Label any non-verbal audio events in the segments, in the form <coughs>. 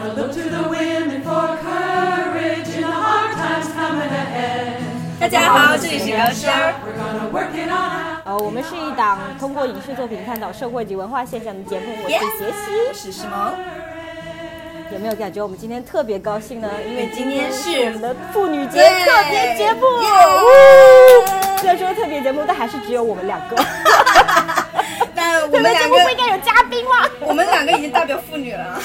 Gotta look to the women for courage in the hard times coming ahead. 大家好，这里是聊天儿。We're gonna work it on 呃，我们是一档通过影视作品探讨社会及文化现象的节目。我是杰西，我是石萌，有没有感觉我们今天特别高兴呢？因为今天是我们的妇女节特别节目。呜虽然说特别节目，但还是只有我们两个。<laughs> 但我们两个，目不应该有嘉宾吗？我们两个已经代表妇女了。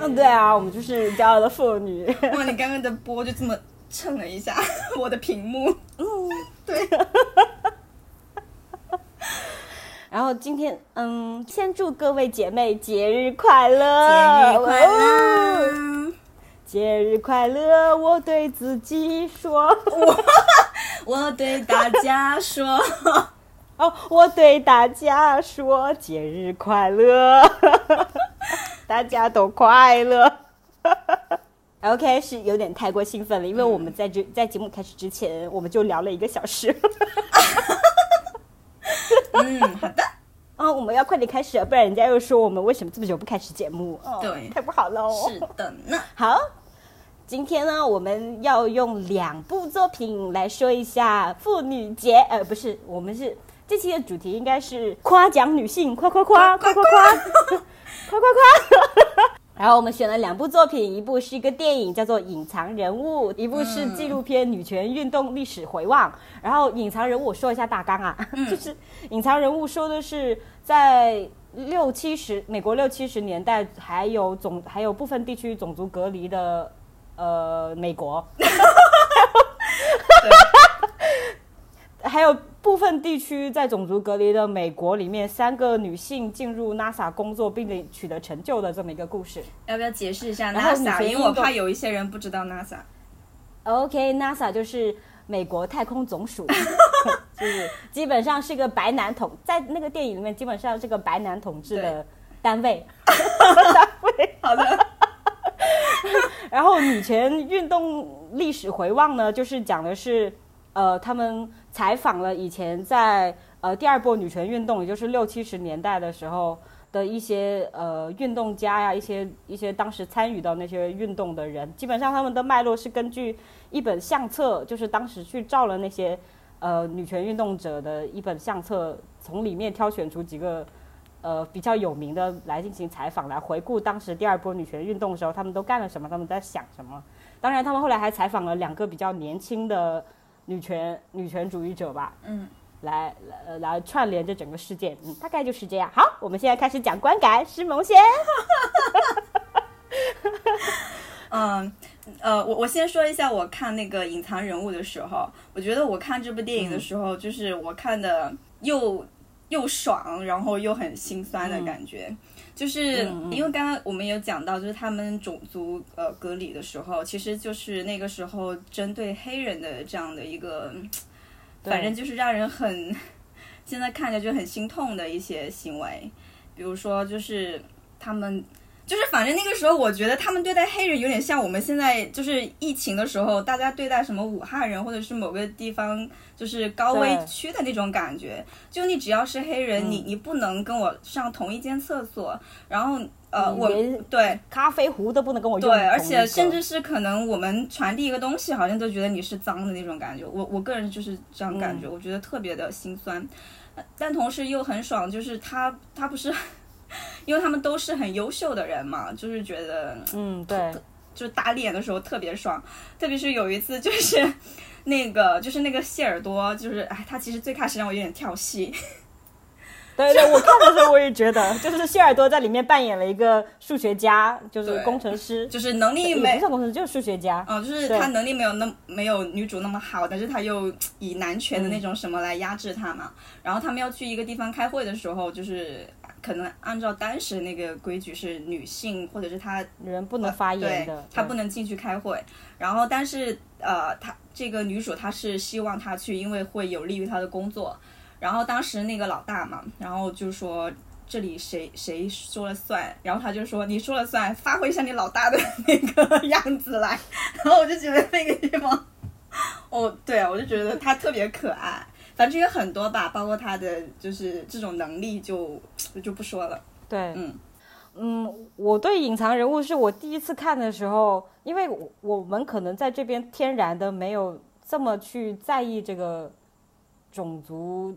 嗯，对啊，我们就是骄傲的妇女。哇，你刚刚的波就这么蹭了一下我的屏幕。嗯，对。然后今天，嗯，先祝各位姐妹节日快乐，节日快哦乐！节日快乐！我对自己说，我对大家说，哦，我对大家说，节日快乐，<laughs> 大家都快乐。<laughs> OK，是有点太过兴奋了，因为我们在这在节目开始之前，我们就聊了一个小时。<laughs> 嗯，好的。嗯，我们要快点开始了，不然人家又说我们为什么这么久不开始节目？哦、对太不好了哦。是的呢。<laughs> 好，今天呢，我们要用两部作品来说一下妇女节。呃，不是，我们是这期的主题应该是夸奖女性，夸夸夸，夸夸夸，夸夸夸。<laughs> 然后我们选了两部作品，一部是一个电影叫做《隐藏人物》，一部是纪录片《女权运动历史回望》。然后《隐藏人物》我说一下大纲啊，就是《隐藏人物》说的是在六七十美国六七十年代，还有种还有部分地区种族隔离的呃美国，<laughs> 还有部分地区在种族隔离的美国里面，三个女性进入 NASA 工作并且取得成就的这么一个故事。要不要解释一下 NASA？因为我怕有一些人不知道 NASA。OK，NASA 就是美国太空总署，<laughs> 就是基本上是个白男统，在那个电影里面基本上是个白男统治的单位。单位。<laughs> 好的。<laughs> 然后女权运动历史回望呢，就是讲的是，呃，他们采访了以前在呃第二波女权运动，也就是六七十年代的时候的一些呃运动家呀，一些一些当时参与到那些运动的人，基本上他们的脉络是根据一本相册，就是当时去照了那些呃女权运动者的一本相册，从里面挑选出几个。呃，比较有名的来进行采访，来回顾当时第二波女权运动的时候，他们都干了什么，他们在想什么。当然，他们后来还采访了两个比较年轻的女权女权主义者吧，嗯，来来来串联这整个事件。嗯，大概就是这样。好，我们现在开始讲观感，施萌先。<laughs> 嗯，呃，我我先说一下，我看那个隐藏人物的时候，我觉得我看这部电影的时候，就是我看的又又爽，然后又很心酸的感觉。就是因为刚刚我们有讲到，就是他们种族呃隔离的时候，其实就是那个时候针对黑人的这样的一个，反正就是让人很现在看着就很心痛的一些行为，比如说就是他们。就是反正那个时候，我觉得他们对待黑人有点像我们现在就是疫情的时候，大家对待什么武汉人或者是某个地方就是高危区的那种感觉。就你只要是黑人，嗯你你不能跟我上同一间厕所，然后呃，我连对咖啡壶都不能跟我用对，而且甚至是可能我们传递一个东西，好像都觉得你是脏的那种感觉。我我个人就是这样感觉，我觉得特别的心酸，呃但同时又很爽，就是他他不是。因为他们都是很优秀的人嘛，就是觉得，嗯，对，就是打脸的时候特别爽，特别是有一次就是 <laughs> 那个就是那个谢耳朵，就是哎，他其实最开始让我有点跳戏，对对，我看的时候我也觉得，<laughs> 就是谢耳朵在里面扮演了一个数学家，就是工程师，就是能力没算工程师，就是数学家。嗯，就是他能力没有那没有女主那么好，但是他又以男权的那种什么来压制他嘛。然后他们要去一个地方开会的时候，就是可能按照当时那个规矩是女性或者是她人不能发言对的，，她对不能进去开会。然后但是呃，她这个女主她是希望她去，因为会有利于她的工作。然后当时那个老大嘛，然后就说。这里谁谁说了算？然后他就说你说了算，发挥一下你老大的那个样子来。<laughs> 然后我就觉得那个地方，哦，对啊，我就觉得他特别可爱。反正有很多吧，包括他的就是这种能力就 <tsk> 就不说了。对，嗯，嗯，我对隐藏人物是我第一次看的时候，因为我我们可能在这边天然的没有这么去在意这个种族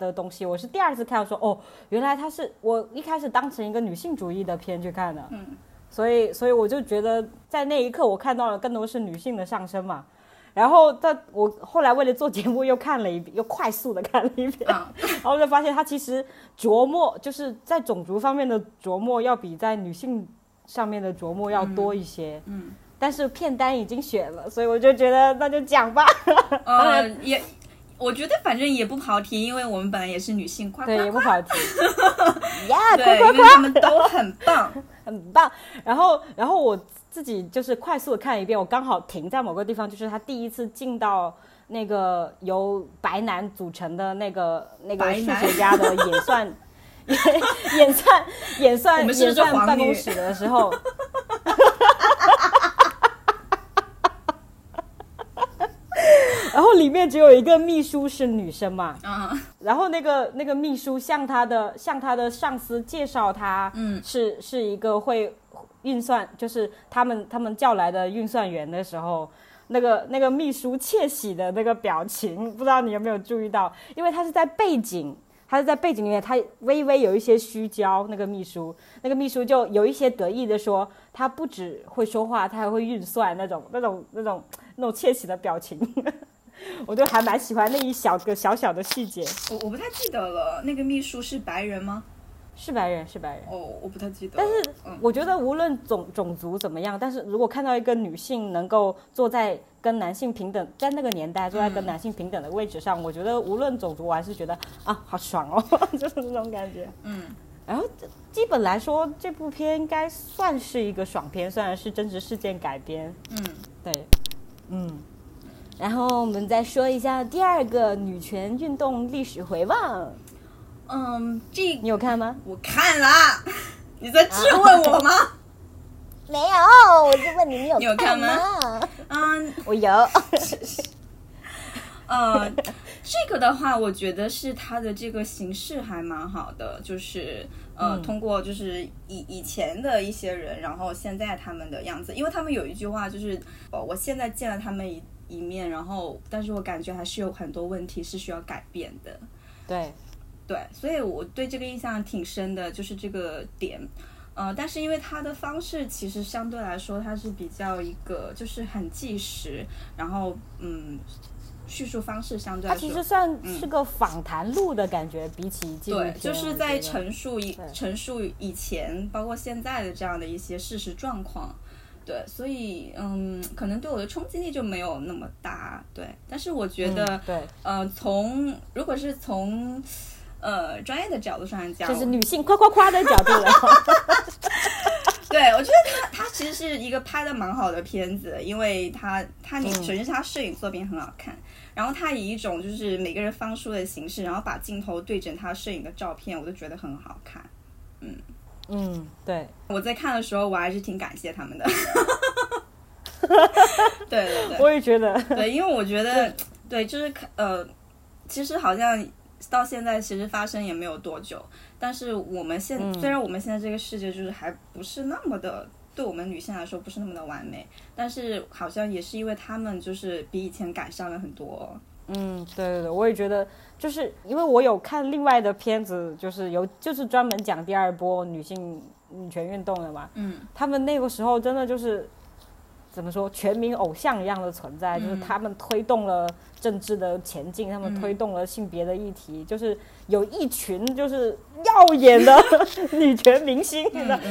的东西，我是第二次看说哦，原来他是我一开始当成一个女性主义的片去看的，嗯，所以所以我就觉得在那一刻我看到了更多是女性的上升嘛。然后在我后来为了做节目又看了一遍，又快速的看了一遍，啊 <laughs> 然后就发现他其实琢磨就是在种族方面的琢磨要比在女性上面的琢磨要多一些。嗯，但是片单已经选了，所以我就觉得那就讲吧。<laughs> 呃，也我觉得反正也不跑题，因为我们本来也是女性，夸夸对，也不，跑题。<laughs> 呀，对，快快因为他们都很棒。很棒。然后，然后我自己就是快速的看一遍，我刚好停在某个地方，就是他第一次进到那个由白男组成的那个那个数学家的演算 <laughs> 演算演算演算办公室的时候。<laughs> 然后里面只有一个秘书是女生嘛，嗯，然后那个那个秘书向他的向他的上司介绍他，嗯。是是一个会运算，就是他们他们叫来的运算员的时候，那个那个秘书窃喜的那个表情，不知道你有没有注意到？因为他是在背景，他是在背景里面，他微微有一些虚焦。那个秘书，那个秘书就有一些得意的说，他不只会说话，他还会运算那种那种那种那种窃喜的表情。我就还蛮喜欢那一小个小小的细节。我我不太记得了，那个秘书是白人吗？是白人，是白人。哦，我不太记得。但是嗯我觉得无论种种族怎么样，但是如果看到一个女性能够坐在跟男性平等，在那个年代坐在跟男性平等的位置上，我觉得无论种族，我还是觉得啊，好爽哦，<laughs> 就是这种感觉。嗯，然后基本来说，这部片应该算是一个爽片，虽然是真实事件改编。嗯，对，嗯。然后我们再说一下第二个女权运动历史回望，嗯，这你有看吗？我看了。你在质问我吗？没有，我就问你，你有你有看吗吗？<laughs> 嗯，我有。<laughs> 呃，这个的话，我觉得是它的这个形式还蛮好的，就是呃，嗯通过就是以以前的一些人，然后现在他们的样子，因为他们有一句话就是，呃，我现在见了他们一一面，然后但是我感觉还是有很多问题是需要改变的，对，对，所以我对这个印象挺深的，就是这个点。呃，但是因为它的方式其实相对来说，它是比较一个就是很纪实，然后嗯，叙述方式相对来说，它其实算是个访谈录的感觉，比起纪录对，，就是在陈述以陈述以前，包括现在的这样的一些事实状况。对，所以嗯，可能对我的冲击力就没有那么大。对，但是我觉得，嗯对，呃，从如果是从呃专业的角度上来讲，就是女性夸夸夸的角度 <laughs> 对，我觉得他他其实是一个拍的蛮好的片子，因为他他你嗯首先是他摄影作品很好看，然后他以一种就是每个人方书的形式，然后把镜头对准他摄影的照片，我都觉得很好看。嗯。嗯，对，我在看的时候，我还是挺感谢他们的。<laughs> 对对对。我也觉得，对，因为我觉得对，就是看呃，其实好像到现在其实发生也没有多久，但是我们现、嗯虽然我们现在这个世界就是还不是那么的。对我们女性来说不是那么的完美，但是好像也是因为她们就是比以前改善了很多。嗯，对对对，我也觉得，就是因为我有看另外的片子，就是有就是专门讲第二波女性女权运动的嘛，嗯他们那个时候真的就是怎么说，全民偶像一样的存在，就是嗯他们推动了政治的前进，他们嗯推动了性别的议题，就是有一群就是耀眼的 <laughs> 女权明星、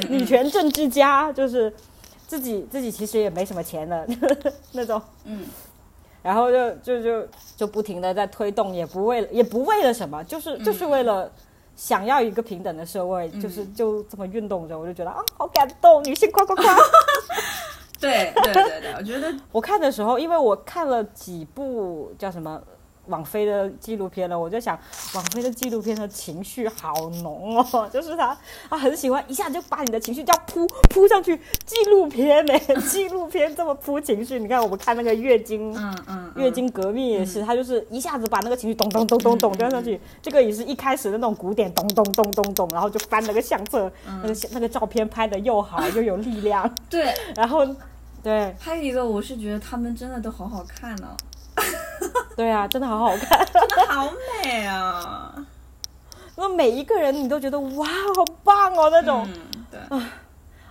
女权政治家，就是自己自己其实也没什么钱的 <laughs> 那种，嗯然后就就就就不停的在推动，也不为了也不为了什么，就是就是为了。想要一个平等的社会，就是就这么运动着，我就觉得啊，好感动，女性夸夸夸。对对对对，我觉得我看的时候，因为我看了几部叫什么网飞的纪录片了，我就想网飞的纪录片的情绪好浓哦，就是他他很喜欢一下就把你的情绪这样扑扑上去。纪录片呢？纪录片这么扑情绪，你看我们看那个月经，嗯嗯，月经革命也是，他就是一下子把那个情绪咚咚咚咚咚掉上去。这个也是一开始的那种古典咚咚咚咚咚，然后就翻了个相册，那个那个照片拍的又好又有力量。对，然后对，还有一个我是觉得他们真的都好好看呢。<laughs> 对啊，真的好好看，<laughs> 真的好美啊！那每一个人你都觉得哇，好棒哦那种，对啊，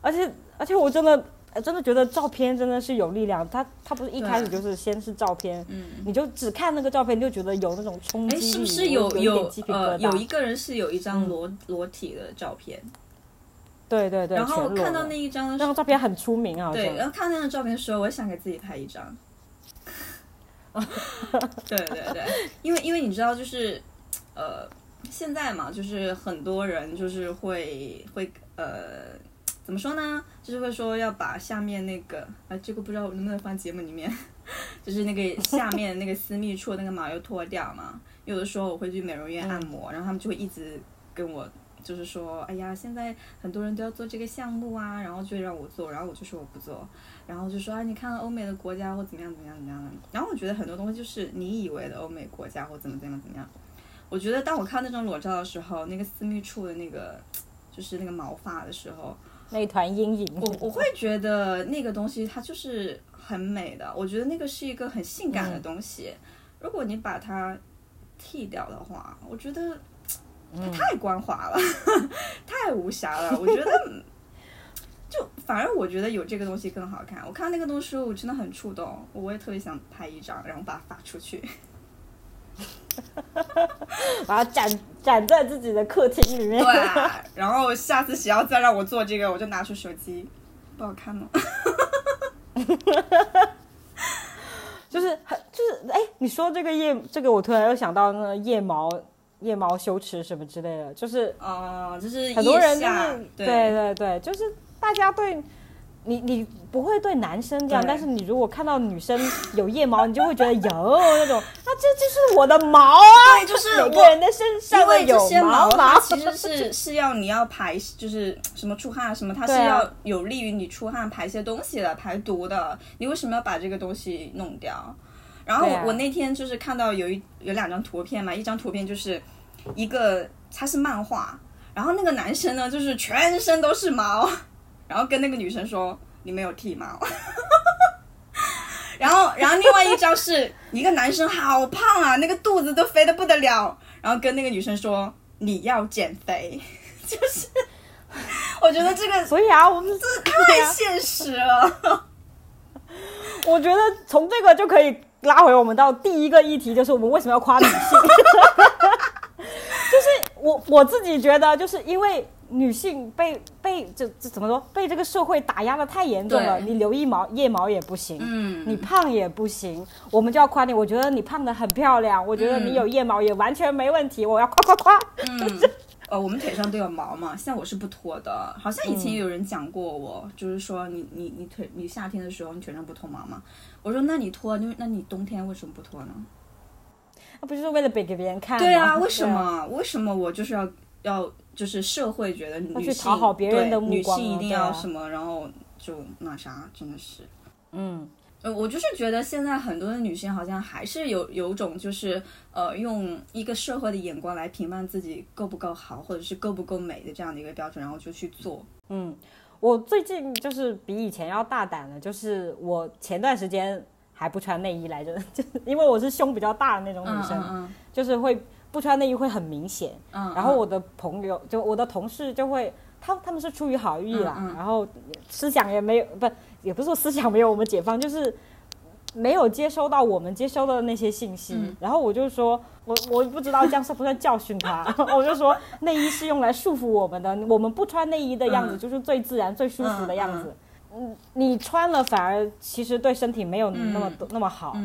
而且而且我真的真的觉得照片真的是有力量。他他不是一开始就是先是照片，嗯，你就只看那个照片，你就觉得有那种冲击力，是不是有有呃有一个人是有一张裸裸体的照片？对对对，然后看到那一张那张照片很出名啊，对，然后看到那张照片的时候，我想给自己拍一张。<laughs> 对对对，因为因为你知道，就是呃，现在嘛，就是很多人就是会会呃，怎么说呢？就是会说要把下面那个啊，这个不知道能不能放节目里面，<laughs> 就是那个下面那个私密处那个毛又脱掉嘛。有的时候我会去美容院按摩，然后他们就会一直跟我。就是说，哎呀，现在很多人都要做这个项目啊，然后就让我做，然后我就说我不做，然后就说啊，你看欧美的国家或怎么样怎么样怎么样的，然后我觉得很多东西就是你以为的欧美国家或怎么怎么怎么样，我觉得当我看那种裸照的时候，那个私密处的那个就是那个毛发的时候，那一团阴影，我我会觉得那个东西它就是很美的，我觉得那个是一个很性感的东西，如果你把它剃掉的话，我觉得。它太光滑了，<laughs> 太无瑕了。<laughs> 我觉得，就反而我觉得有这个东西更好看。我看那个东西，我真的很触动，我也特别想拍一张，然后把它发出去，<laughs> 把它展展在自己的客厅里面。对，然后下次谁要再让我做这个，我就拿出手机，不好看吗？就是很就是哎，你说这个腋，这个我突然又想到那个腋毛。腋毛羞耻什么之类的，就是啊，就是很多人就是对。对对，就是大家对你你不会对男生这样，但是你如果看到女生有腋毛，你就会觉得有 <laughs> 那种，那这就是我的毛啊，就是每个人的身上有毛毛，其实是是要你要排，就是什么出汗什么，它是要有利于你出汗排些东西的，排毒的，你为什么要把这个东西弄掉？然后我我那天就是看到有一有两张图片嘛，一张图片就是一个他是漫画，然后那个男生呢就是全身都是毛，然后跟那个女生说你没有剃毛，<laughs> 然后然后另外一张是一个男生好胖啊，那个肚子都肥的不得了，然后跟那个女生说你要减肥，<laughs> 就是我觉得这个所以啊，我们这太现实了，<laughs> 我觉得从这个就可以。拉回我们到第一个议题，就是我们为什么要夸女性？<laughs> 就是我我自己觉得，就是因为女性被被这这怎么说？被这个社会打压的太严重了。你留一毛腋毛也不行，嗯，你胖也不行，我们就要夸你。我觉得你胖的很漂亮，我觉得你有腋毛也完全没问题，我要夸夸夸。嗯，<laughs> 呃，我们腿上都有毛嘛，像我是不脱的。好像以前也有人讲过我，就是说你你你腿你夏天的时候你腿上不脱毛吗？我说：“那你脱，那那你冬天为什么不脱呢？那不就是为了给给别人看？对啊，为什么？为什么我就是要要就是社会觉得女性的女性一定要什么，然后就那啥，真的是，嗯，呃，我就是觉得现在很多的女性好像还是有有种就是呃，用一个社会的眼光来评判自己够不够好，或者是够不够美的这样的一个标准，然后就去做，嗯。”我最近就是比以前要大胆了，就是我前段时间还不穿内衣来着，<laughs> 就是因为我是胸比较大的那种女生，就是会不穿内衣会很明显。然后我的朋友就我的同事就会，他他们是出于好意啦，然后思想也没有，不也不是说思想没有我们解放，就是。没有接收到我们接收的那些信息，然后我就说，我我不知道这样算不算教训他，<laughs> 我就说内衣是用来束缚我们的，我们不穿内衣的样子就是最自然、最舒服的样子，嗯，你穿了反而其实对身体没有那么那么好。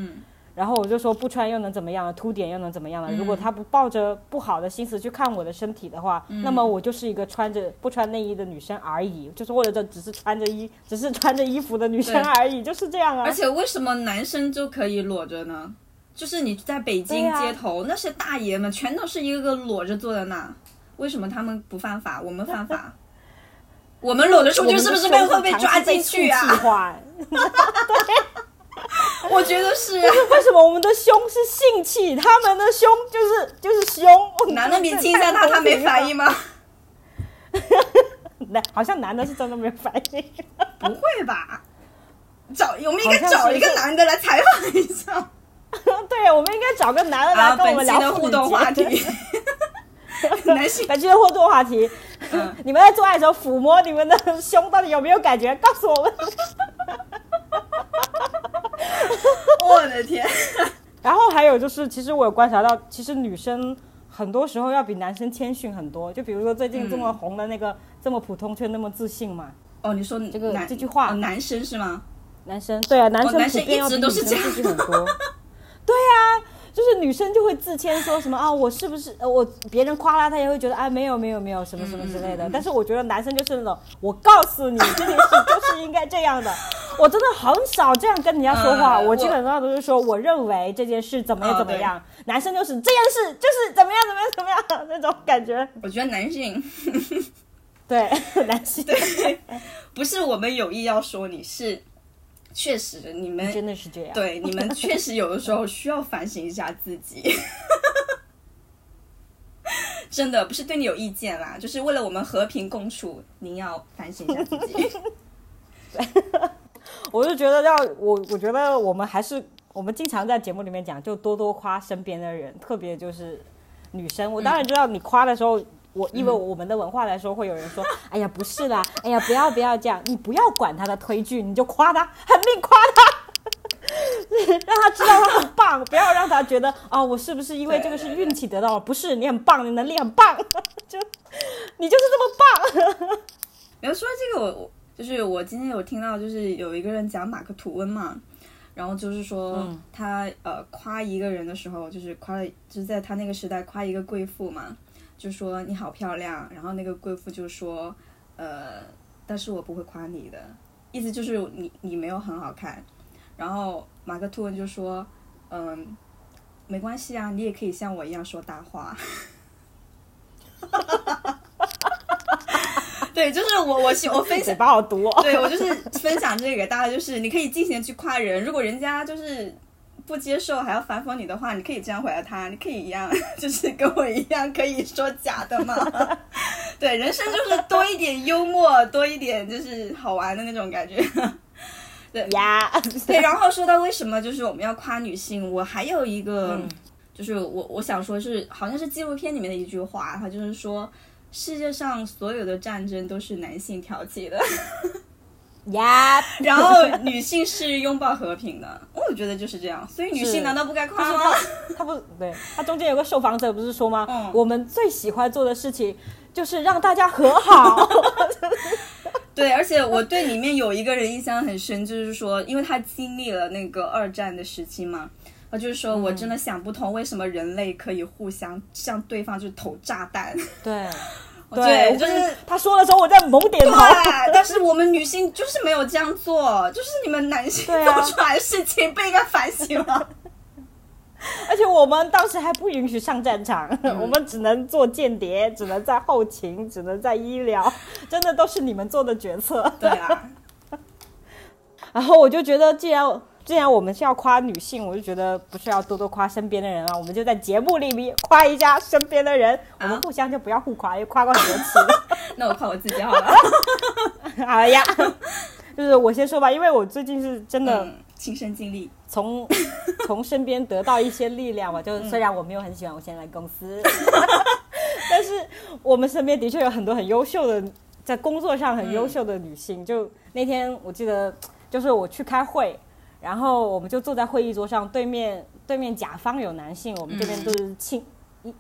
然后我就说不穿又能怎么样了？凸点又能怎么样了？如果他不抱着不好的心思去看我的身体的话，那么我就是一个穿着不穿内衣的女生而已，就是或者这只是穿着衣，<laughs> 只是穿着衣服的女生而已，就是这样啊。而且为什么男生就可以裸着呢？就是你在北京街头，那些大爷们全都是一个个裸着坐在那，为什么他们不犯法，我们犯法？<laughs> 我们裸着出去是不是被会被抓进去啊？啊？<laughs> 我觉得是。<laughs> 为什么我们的胸是性器，他们的胸就是就是胸？<laughs> 男的你亲一下他，他没反应？吗？<laughs> 男好像男的是真的没有反应。不会吧？找我们应该找一个男的来采访一下。对，我们应该找个男的啊，来跟我们聊本期的互动话题题。，男性本期的互动话题，嗯你们在做爱的时候抚摸你们的胸到底有没有感觉？告诉我们。<laughs> 我的天，<laughs> 然后还有就是，其实我有观察到，其实女生很多时候要比男生谦逊很多。就比如说最近这么红的那个、这么普通却那么自信嘛，哦，你说这个这句话哦男生是吗？男生对啊，男生男生普遍要比一直都是女生这样自信很多。<laughs> 对啊，就是女生就会自谦说什么啊，我是不是呃我别人夸她，她也会觉得啊没有没有没有什么什么之类的。但是我觉得男生就是那种，我告诉你这件事就是应该这样的。我真的很少这样跟人家说话，嗯我基本上都是说我认为这件事怎么样哦怎么样。男生就是这件事就是怎么样怎么样怎么样那种感觉。我觉得男性对，<laughs> 男性对不是我们有意要说你是，确实你们真的是这样。对你们确实有的时候需要反省一下自己。<laughs> 真的不是对你有意见啦，就是为了我们和平共处，您要反省一下自己。<laughs> 我就觉得要我，我觉得我们还是我们经常在节目里面讲，就多多夸身边的人，特别就是女生。我当然知道你夸的时候，我因为我们的文化来说，会有人说：“ <laughs> 哎呀，不是啦，哎呀，不要不要这样，你不要管他的推拒，你就夸他，狠命夸他。<laughs> ”让他知道他很棒，不要让他觉得哦，我是不是因为这个是运气得到了？不是，你很棒，你能力很棒，<laughs> 就你就是这么棒。然后说这个我，我就是我今天有听到，就是有一个人讲马克吐温嘛，然后就是说嗯他、呃夸一个人的时候，就是夸了，就是在他那个时代夸一个贵妇嘛，就说你好漂亮，然后那个贵妇就说呃，但是我不会夸你的，意思就是你你没有很好看，然后马克吐温就说嗯、没关系啊，你也可以像我一样说大话。<laughs> 对，就是我我喜我分享嘴巴好毒哦。对我就是分享这个给大家，就是你可以尽情地去夸人，如果人家就是不接受还要反讽你的话，你可以这样回答他，你可以一样，<laughs> 就是跟我一样可以说假的嘛。<laughs> 对，人生就是多一点幽默，多一点就是好玩的那种感觉。<laughs> 对呀，对，然后说到为什么就是我们要夸女性，我还有一个，嗯就是我我想说是好像是纪录片里面的一句话，它就是说世界上所有的战争都是男性挑起的。呀，<laughs> 然后女性是拥抱和平的，<laughs> 我觉得就是这样。所以女性难道不该夸吗？她，不对，她中间有个受访者不是说吗？嗯我们最喜欢做的事情就是让大家和好。<laughs> 对，而且我对里面有一个人印象很深，就是说，因为他经历了那个二战的时期嘛，他就是说我真的想不通为什么人类可以互相向对方就是投炸弹。对，对，就是他说的时候，我在猛点头。对，但是我们女性就是没有这样做，就是你们男性做出来的事情不应该反省吗？<laughs> 而且我们当时还不允许上战场，嗯我们只能做间谍，只能在后勤，只能在医疗，真的都是你们做的决策。对啊，<laughs> 然后我就觉得，既然既然我们是要夸女性，我就觉得不是要多多夸身边的人啊，我们就在节目里面夸一下身边的人，我们互相就不要互夸，因为夸过很多次。<laughs> 那我夸我自己好了。哎呀，<laughs> 就是我先说吧，因为我最近是真的嗯，亲身经历。从从身边得到一些力量嘛，就虽然我没有很喜欢我现在的公司，<laughs> 但是我们身边的确有很多很优秀的，在工作上很优秀的女性。就那天我记得，就是我去开会，然后我们就坐在会议桌上，对面对面甲方有男性，我们这边都是清一一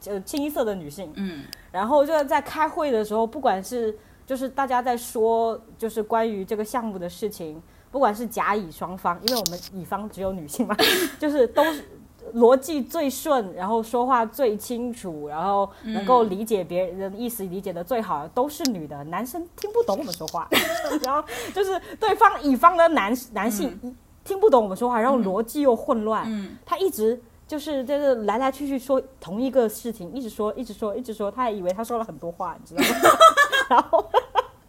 就清一色的女性。嗯然后就在开会的时候，不管是就是大家在说就是关于这个项目的事情，不管是甲乙双方，因为我们乙方只有女性嘛，<laughs> 就是都是逻辑最顺，然后说话最清楚，然后能够理解别人的意思理解的最好的都是女的，男生听不懂我们说话，<laughs> 然后就是对方乙方的男男性。听不懂我们说话，然后逻辑又混乱，嗯。他一直就是就是来来去去说同一个事情，一直说，一直说，一直说，他还以为他说了很多话，你知道吗？<laughs> 然后，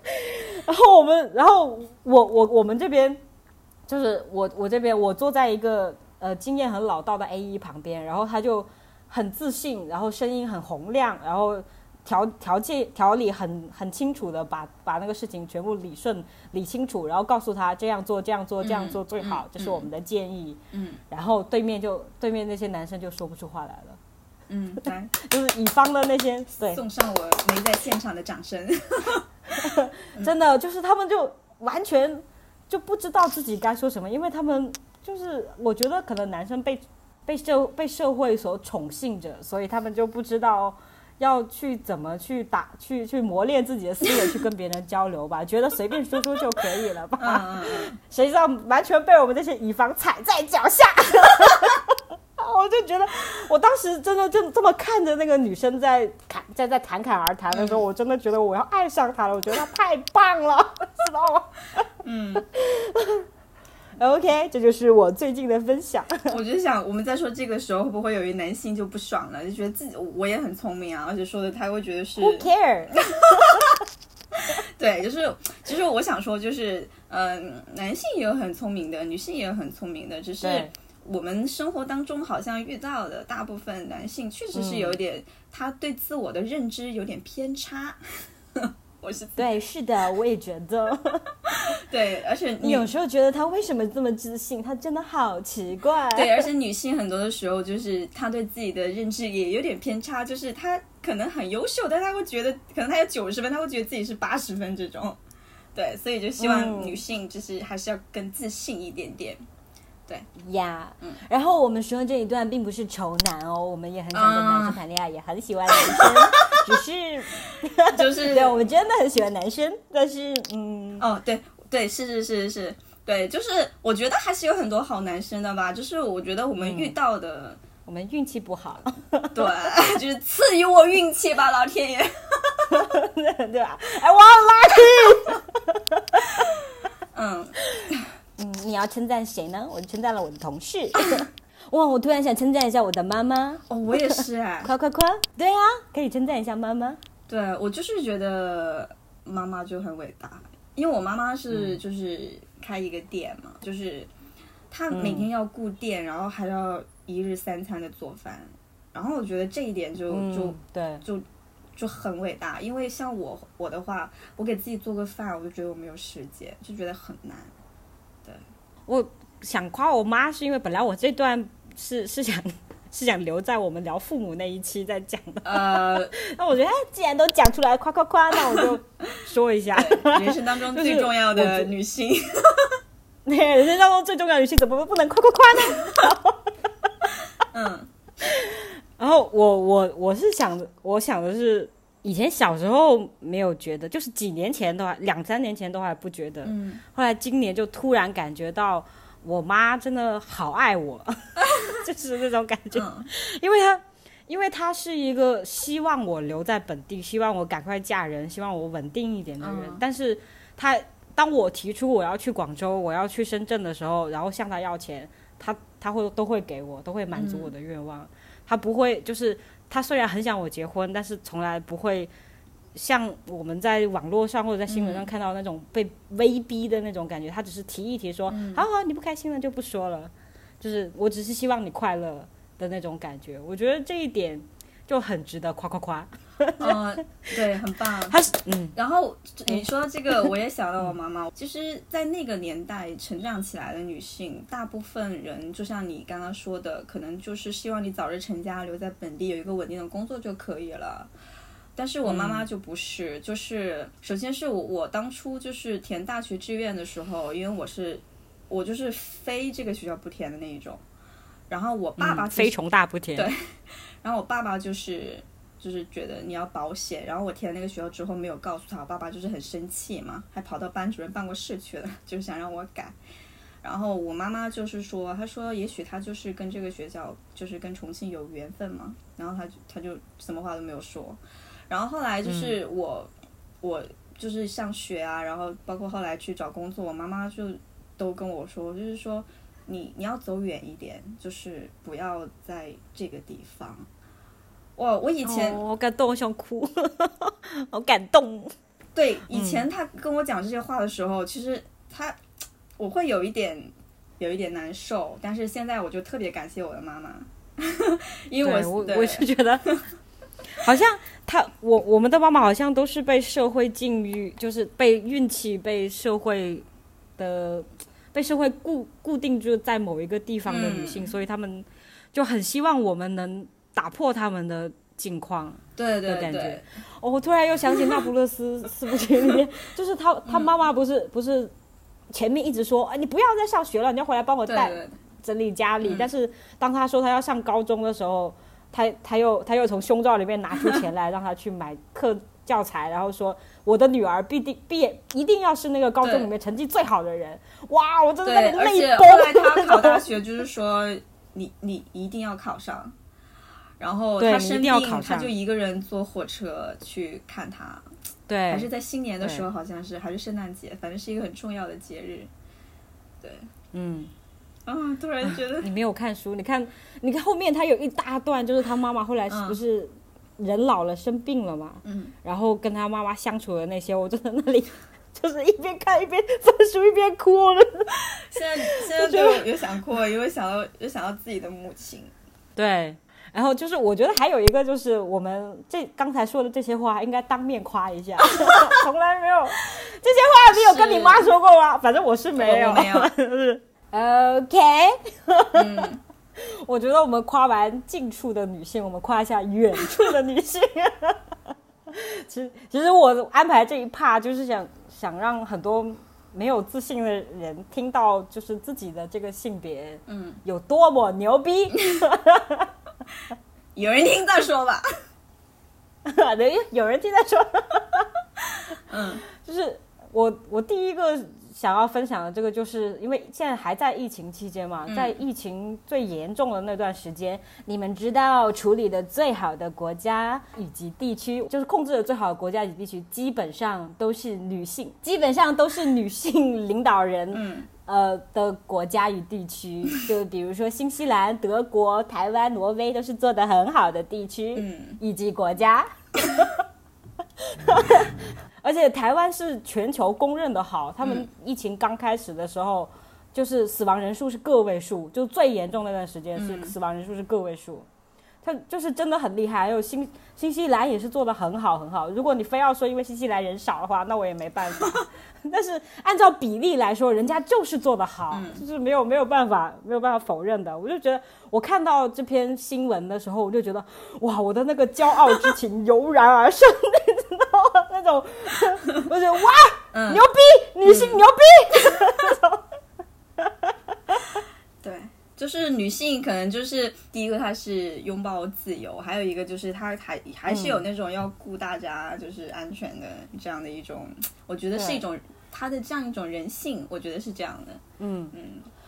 <laughs> 然后我们，然后我我我们这边就是我我这边我坐在一个呃经验很老道的 A 一旁边，然后他就很自信，然后声音很洪亮，然后条条件条理很很清楚的把把那个事情全部理顺理清楚，然后告诉他这样做这样做这样做最好，嗯这是我们的建议。嗯然后对面就对面那些男生就说不出话来了，嗯，<laughs> 来就是乙方的那些对，送上我没在现场的掌声。<laughs> 真的就是他们就完全就不知道自己该说什么，因为他们就是我觉得可能男生被被社被社会所宠幸着，所以他们就不知道要去怎么去打去去磨练自己的思维，去跟别人交流吧，觉得随便说说就可以了吧。嗯嗯嗯，谁知道完全被我们这些乙方踩在脚下。我就觉得，我当时真的就这么看着那个女生在侃在在侃侃而谈的时候，我真的觉得我要爱上她了。我觉得她太棒了，<laughs> 知道吗？嗯，OK，这就是我最近的分享。<laughs> 我就想，我们在说这个时候，会不会有一男性就不爽了，就觉得自己我也很聪明啊，而且说的他会觉得是 Who care？<laughs> 对，就是其实我想说，就是嗯、男性也有很聪明的，女性也有很聪明的，只是我们生活当中好像遇到的大部分男性，确实是有一点、他对自我的认知有点偏差。<laughs> 我是对，是的，我也觉得。<laughs> 对，而且女你有时候觉得他为什么这么自信？他真的好奇怪。<laughs> 对，而且女性很多的时候，就是她对自己的认知也有点偏差，就是她可能很优秀，但她会觉得可能她有九十分，她会觉得自己是八十分这种。对，所以就希望嗯女性就是还是要更自信一点点。对呀嗯然后我们说这一段并不是仇男哦，我们也很想跟男生谈恋爱，也很喜欢男生，<laughs> 只是 <laughs> 就是 <laughs> 对我们真的很喜欢男生，但是嗯，哦，对对，是是是是，对，就是我觉得还是有很多好男生的吧，就是我觉得我们遇到的，我们运气不好，对，<laughs> 就是赐予我运气吧，老天爷。对吧？哎，我好 lucky。嗯，嗯，你要称赞谁呢？我称赞了我的同事。哇，我突然想称赞一下我的妈妈，哦，我也是哎，<laughs> 夸夸夸！对啊，可以称赞一下妈妈。对我就是觉得妈妈就很伟大，因为我妈妈是就是开一个店嘛，就是她每天要顾店，然后还要一日三餐的做饭，然后我觉得这一点就、就嗯，对，就就很伟大，因为像我我的话，我给自己做个饭，我就觉得我没有时间，就觉得很难。对我想夸我妈，是因为本来我这段是是想是想留在我们聊父母那一期再讲的。呃，<laughs> 那我觉得，哎，既然都讲出来，夸夸夸，那我就说一下。<laughs> 人生当中最重要的女性，<laughs> 对，人生当中最重要的女性，怎么不能夸夸夸呢？嗯然后我我我是想，我想的是，以前小时候没有觉得，就是几年前都还两三年前都还不觉得，嗯，后来今年就突然感觉到我妈真的好爱我，<laughs> 就是那种感觉，嗯因为她。因为她是一个希望我留在本地，希望我赶快嫁人，希望我稳定一点的人。嗯但是她当我提出我要去广州，我要去深圳的时候，然后向她要钱，她她会都会给我，都会满足我的愿望。她不会就是她虽然很想我结婚，但是从来不会像我们在网络上或者在新闻上看到那种被威逼的那种感觉。他只是提一提说，好好，你不开心了就不说了，就是我只是希望你快乐的那种感觉。我觉得这一点就很值得夸夸夸。嗯，对，很棒。<laughs> 他是嗯然后你说这个，我也想到我妈妈。其实，在那个年代成长起来的女性，大部分人就像你刚刚说的，可能就是希望你早日成家，留在本地有一个稳定的工作就可以了。但是我妈妈就不是，就是首先是我我当初就是填大学志愿的时候，因为我是我就是非这个学校不填的那一种。然后我爸爸嗯非重大不填。对然后我爸爸就是就是觉得你要保险，然后我填那个学校之后没有告诉他，我爸爸就是很生气嘛，还跑到班主任办公室去了，就是想让我改。然后我妈妈就是说，她说也许她就是跟这个学校就是跟重庆有缘分嘛，然后他就他就什么话都没有说。然后后来就是我、我就是上学啊，然后包括后来去找工作，我妈妈就都跟我说，就是说你你要走远一点，就是不要在这个地方。我我以前、哦好感动，我想哭，<laughs> 好感动。对以前他跟我讲这些话的时候，其实他我会有一点有一点难受，但是现在我就特别感谢我的妈妈，<laughs> 因为我我我是觉得，好像他我我们的妈妈好像都是被社会境遇，就是被运气被社会的被社会固固定住在某一个地方的女性，嗯所以他们就很希望我们能打破他们的境况。对对对我突然又想起《那不勒斯四部曲》里面，就是他他妈妈不是不是前面一直说，哎，你不要再上学了，你要回来帮我带整理家里。嗯但是当他说他要上高中的时候，他他又他又从胸罩里面拿出钱来让他去买课教材，然后说我的女儿必定毕业一定要是那个高中里面成绩最好的人。哇，我真的那对，而个泪且后来崩。他 <laughs> 考大学，就是说你你一定要考上。然后他生病，他就一个人坐火车去看他，对，还是在新年的时候，好像是还是圣诞节，反正是一个很重要的节日。对，嗯。啊，突然觉得你没有看书，你看，你看后面他有一大段，就是他妈妈后来是不是人老了生病了嘛，嗯，然后跟他妈妈相处的那些，我就在那里 <laughs> 就是一边看一边翻书一边哭了。现在现在对我有想哭，因为想到有想到自己的母亲。对，然后就是我觉得还有一个就是我们这刚才说的这些话应该当面夸一下，<laughs> 从来没有这些话，你有跟你妈说过吗？反正我是没有，没有就是 <laughs> OK。嗯，<laughs> 我觉得我们夸完近处的女性，我们夸一下远处的女性。<laughs> 其实，其实我安排这一趴就是想想让很多没有自信的人听到，就是自己的这个性别，嗯，有多么牛逼。<laughs> 有人听再说吧。对，有人听再说，嗯就是我我第一个想要分享的这个，就是因为现在还在疫情期间嘛，嗯在疫情最严重的那段时间，你们知道处理的最好的国家以及地区，就是控制的最好的国家以及地区，基本上都是女性，基本上都是女性领导人。嗯呃的国家与地区，<laughs> 就比如说新西兰、德国、台湾、挪威都是做得很好的地区。嗯以及国家。<laughs> <laughs> 而且台湾是全球公认的好，他们疫情刚开始的时候，就是死亡人数是个位数，就最严重那段时间是嗯死亡人数是个位数。他就是真的很厉害，还有新新西兰也是做的很好很好。如果你非要说因为新西兰人少的话，那我也没办法。<laughs> 但是按照比例来说，人家就是做的好，就是没有没有办法没有办法否认的。我就觉得我看到这篇新闻的时候，我就觉得哇，我的那个骄傲之情 <laughs> 油然而生，<laughs> 你知道吗？那种我觉得哇，嗯，牛逼，女性牛逼。对，就是女性可能就是第一个，她是拥抱自由，还有一个就是她还还是有那种要顾大家就是安全的这样的一种，我觉得是一种她的这样一种人性，我觉得是这样的。嗯嗯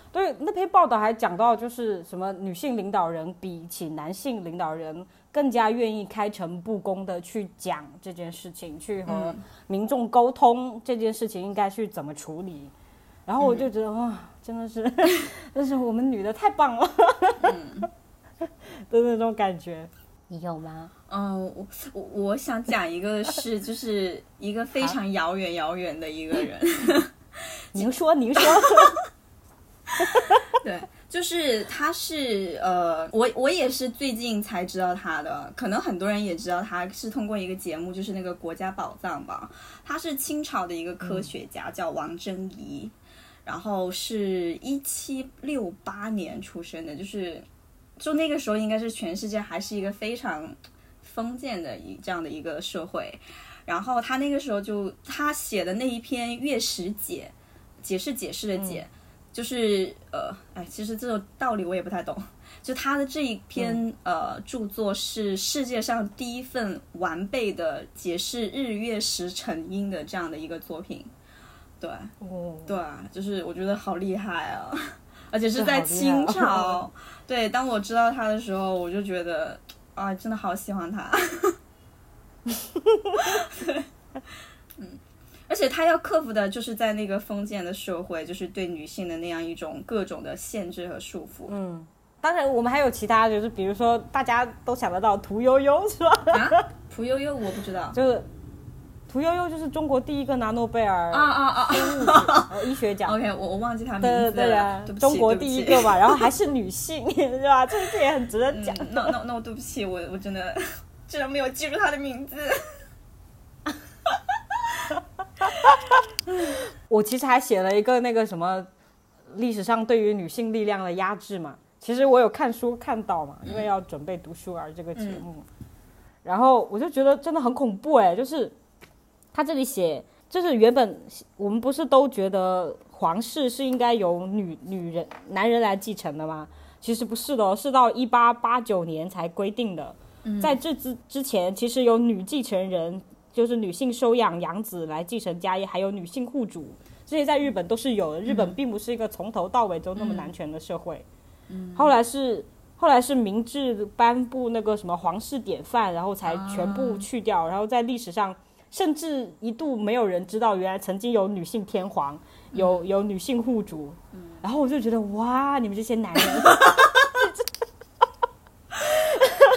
对，那篇报道还讲到，就是什么女性领导人比起男性领导人更加愿意开诚布公的去讲这件事情，去和嗯民众沟通这件事情应该去怎么处理。然后我就觉得哇，真的是，但是我们女的太棒了嗯 <laughs> 的那种感觉。你有吗？嗯，我我我想讲一个是，就是一个非常遥远遥远的一个人，<laughs> 您说，您说。<laughs> 对，就是他是呃，我我也是最近才知道他的，可能很多人也知道他是通过一个节目，就是那个国家宝藏吧。他是清朝的一个科学家，叫王贞仪，然后是一七六八年出生的，就是就那个时候应该是全世界还是一个非常封建的一这样的一个社会。然后他那个时候就他写的那一篇《月食解》，解释解释的解。就是呃，哎，其实这种道理我也不太懂。就他的这一篇、呃著作是世界上第一份完备的解释日月食成因的这样的一个作品。对哦，对，就是我觉得好厉害啊，<laughs> 而且是是在清朝。<laughs> 对，当我知道他的时候，我就觉得啊，真的好喜欢他。<laughs> 嗯，而且他要克服的就是在那个封建的社会，就是对女性的那样一种各种的限制和束缚。嗯，当然我们还有其他，就是比如说大家都想得到屠呦呦是吧？啊，屠呦呦我不知道。就是屠呦呦就是中国第一个拿诺贝尔啊啊啊生物医学奖。！OK，我我忘记他名对字了对对，对中国第一个吧，然后还是女性，<laughs> 是吧？这这也很值得讲。嗯，那那那我对不起，我我真的居然没有记住她的名字。<laughs> 我其实还写了一个那个什么历史上对于女性力量的压制嘛。其实我有看书看到嘛，因为要准备读书而这个节目，然后我就觉得真的很恐怖哎，就是他这里写，就是原本我们不是都觉得皇室是应该由女女人男人来继承的吗？其实不是的哦，是到一八八九年才规定的。在这之之前，其实有女继承人，就是女性收养养子来继承家业，还有女性户主，这些在日本都是有的。日本并不是一个从头到尾都那么男权的社会。后来是后来是明治颁布那个什么皇室典范，然后才全部去掉。然后在历史上，甚至一度没有人知道，原来曾经有女性天皇，有有女性户主。然后我就觉得哇，你们这些男人！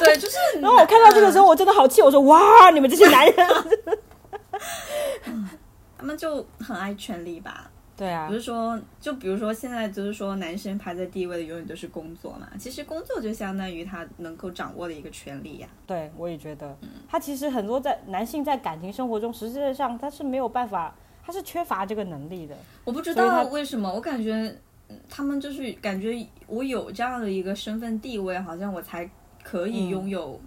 对，就是。然后我看到这个时候，我真的好气，我说哇，你们这些男人！<laughs> 他们就很爱权力吧。对啊不是，说，就比如说现在就是说，男生排在第一位的永远都是工作嘛。其实工作就相当于他能够掌握的一个权利呀、对我也觉得，嗯他其实很多在男性在感情生活中，实际上他是没有办法，他是缺乏这个能力的。我不知道为什么，我感觉嗯他们就是感觉我有这样的一个身份地位，好像我才可以拥有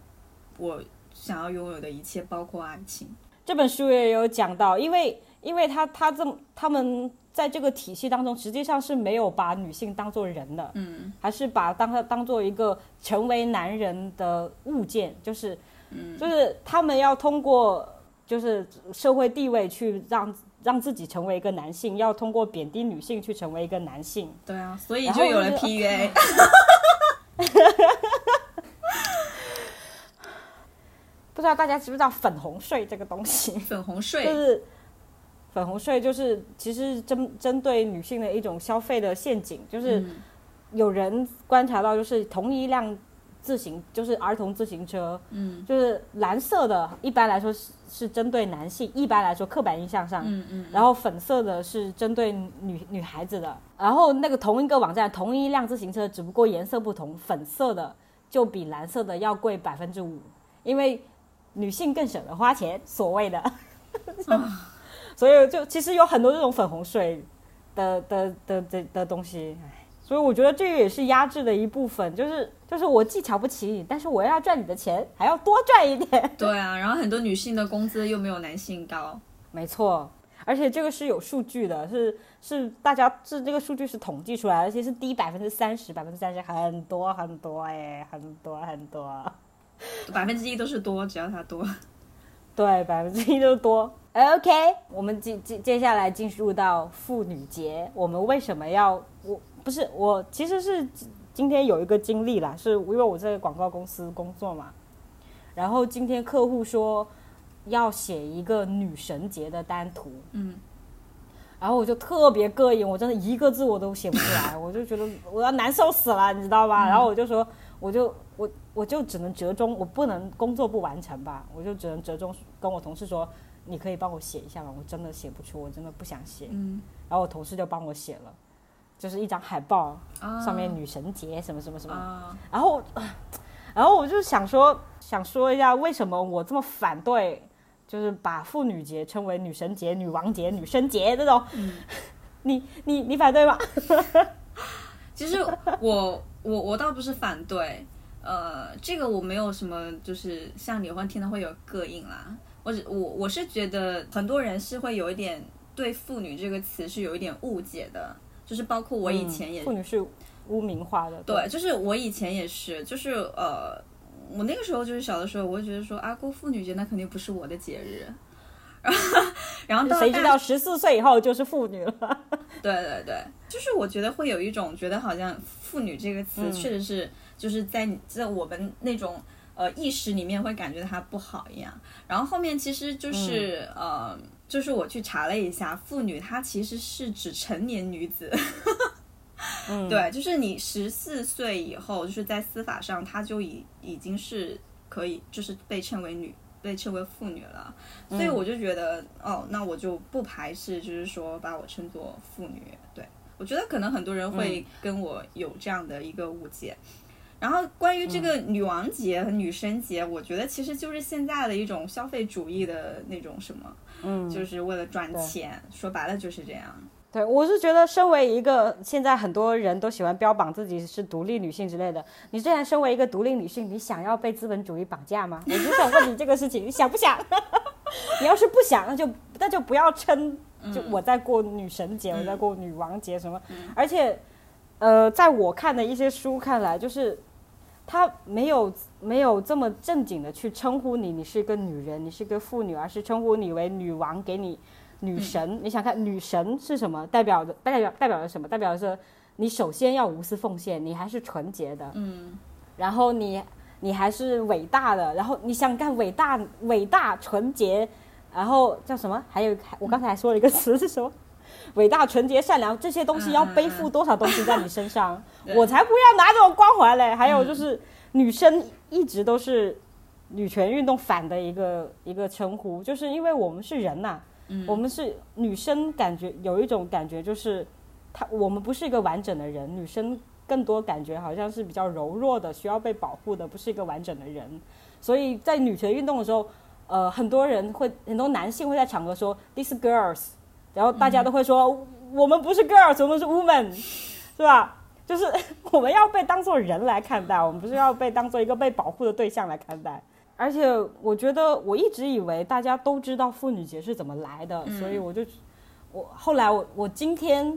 我想要拥有的一切，包括爱情。这本书也有讲到，因为因为他他这么他们在这个体系当中，实际上是没有把女性当做人的，嗯还是把当他当做一个成为男人的物件，就是，嗯就是他们要通过就是社会地位去让让自己成为一个男性，要通过贬低女性去成为一个男性。对啊，所以就有了 PUA。<laughs> <laughs> 不知道大家知不知道粉红税这个东西？粉红税就，是粉红税，就是其实针针对女性的一种消费的陷阱，就是嗯。有人观察到，就是同一辆自行，就是儿童自行车，嗯就是蓝色的，一般来说是是针对男性，一般来说刻板印象上，嗯嗯，然后粉色的是针对女女孩子的，然后那个同一个网站同一辆自行车，只不过颜色不同，粉色的就比蓝色的要贵百分之五，因为女性更舍得花钱，所谓的，<laughs> 所以就其实有很多这种粉红税的的的的的东西，唉所以我觉得这个也是压制的一部分，就是就是我既瞧不起你，但是我要赚你的钱，还要多赚一点。<laughs> 对啊，然后很多女性的工资又没有男性高。没错，而且这个是有数据的，是是大家是这个数据是统计出来，而且是低百分之三十，百分之三十很多很多哎，很多很多，百分之一都是多，只要它多。对，百分之一都多。OK，我们接接接下来进入到妇女节，我们为什么要我不是我其实是今天有一个经历啦，是因为我在广告公司工作嘛，然后今天客户说要写一个女神节的单图，嗯，然后我就特别膈应，我真的一个字我都写不出来，我就觉得我要难受死了，你知道吧？然后我就说，我就我我就只能折中，我不能工作不完成吧，我就只能折中跟我同事说，你可以帮我写一下吗？我真的写不出，我真的不想写。嗯，然后我同事就帮我写了，就是一张海报，啊上面女神节什么什么什么，啊，然后，<sighs> 然后我就想说，想说一下为什么我这么反对，就是把妇女节称为女神节、女王节、女生节这种。<laughs> 你你你反对吗？<laughs> 其实我我我倒不是反对，呃，这个我没有什么，就是像你欢听到会有膈应啦。我只我我是觉得很多人是会有一点对“妇女”这个词是有一点误解的，就是包括我以前也、妇女是污名化的，对，就是我以前也是，就是呃，我那个时候就是小的时候，我就觉得说啊，过妇女节那肯定不是我的节日，<laughs> 然后然后谁知道十四岁以后就是妇女了？<laughs> 对对对，就是我觉得会有一种觉得好像“妇女”这个词确实是就是在你在我们那种呃意识里面会感觉它不好一样。然后后面其实就是、呃，就是我去查了一下，妇女她其实是指成年女子。嗯，<laughs> 对，就是你十四岁以后，就是在司法上，她就已已经是可以，就是被称为女，被称为妇女了。所以我就觉得，哦，那我就不排斥，就是说把我称作妇女。对我觉得可能很多人会跟我有这样的一个误解。然后关于这个女王节和女神节，我觉得其实就是现在的一种消费主义的那种什么，嗯，就是为了赚钱，说白了就是这样。对，我是觉得，身为一个现在很多人都喜欢标榜自己是独立女性之类的，你既然身为一个独立女性，你想要被资本主义绑架吗？我就想问你这个事情，你想不想？<laughs> 你要是不想，那就那就不要称，就我在过女神节，我在过女王节什么。而且，呃，在我看的一些书看来，就是他没有没有这么正经的去称呼你，你是一个女人，你是个妇女，而是称呼你为女王，给你。女神，你想看女神是什么？代表的代表代表着什么？代表的是你首先要无私奉献，你还是纯洁的，嗯，然后你你还是伟大的，然后你想干伟大伟大纯洁，然后叫什么？还有我刚才还说了一个词是什么？伟大纯洁善良这些东西要背负多少东西在你身上？我才不要拿这种光环嘞！还有就是女生一直都是女权运动反的一个一个称呼，就是因为我们是人呐。我们是女生，感觉有一种感觉，就是她我们不是一个完整的人，女生更多感觉好像是比较柔弱的，需要被保护的，不是一个完整的人。所以在女权运动的时候，呃，很多人会，很多男性会在场合说 “these girls”，然后大家都会说我们不是 girls，我们是 woman，是吧？就是 <laughs> 我们要被当做人来看待，我们不是要被当做一个被保护的对象来看待。而且我觉得，我一直以为大家都知道妇女节是怎么来的，所以我就，我后来我我今天，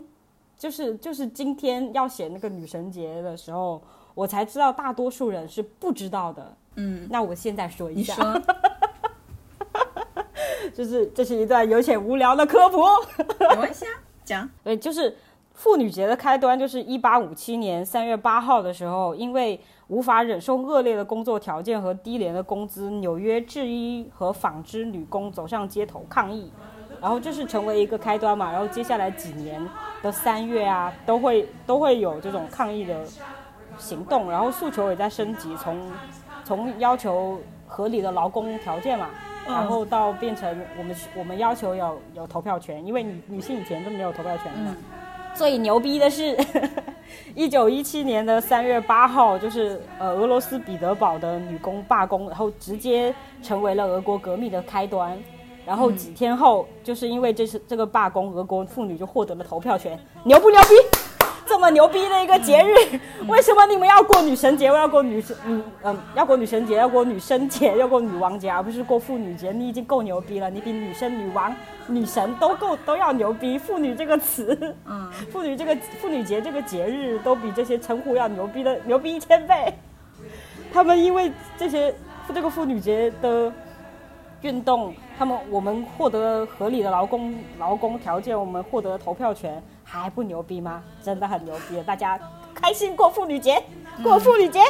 就是就是今天要写那个女神节的时候，我才知道大多数人是不知道的。嗯，那我现在说一下，<laughs> 就是这是一段有点无聊的科普，没关系啊，讲。<laughs> 对，就是妇女节的开端，就是一八五七年三月八号的时候，因为。无法忍受恶劣的工作条件和低廉的工资，纽约制衣和纺织女工走上街头抗议，然后这是成为一个开端嘛？然后接下来几年的三月啊，都会都会有这种抗议的行动，然后诉求也在升级，从从要求合理的劳工条件嘛，然后到变成我们我们要求有有投票权，因为女女性以前都没有投票权的。最牛逼的是。一九一七年的三月八号，就是呃俄罗斯彼得堡的女工罢工，然后直接成为了俄国革命的开端。然后几天后，就是因为这是这个罢工，俄国妇女就获得了投票权，牛不牛逼？这么牛逼的一个节日，<laughs> 为什么你们要过女神节？我要过女神，嗯嗯，要过女神节，要过女生节，要过女王节，而不是过妇女节？你已经够牛逼了，你比女生、女王、女神都够都要牛逼。妇女这个词，嗯，妇女这个妇女节这个节日都比这些称呼要牛逼的牛逼一千倍。<laughs> 他们因为这些这个妇女节的运动，他们我们获得合理的劳工劳工条件，我们获得投票权。还不牛逼吗？真的很牛逼！大家开心过妇女节，过妇女节。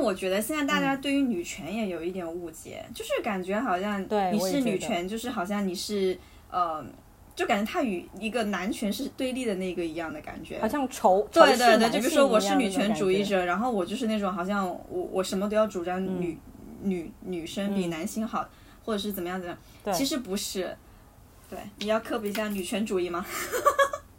我觉得现在大家对于女权也有一点误解，就是感觉好像你是女权，就是好像你是呃，就感觉它与一个男权是对立的那个一样的感觉，好像仇对对对，就比如说我是女权主义者，然后我就是那种好像我我什么都要主张女女女生比男性好，或者是怎么样怎么样，其实不是，对，你要科普一下女权主义吗？<laughs>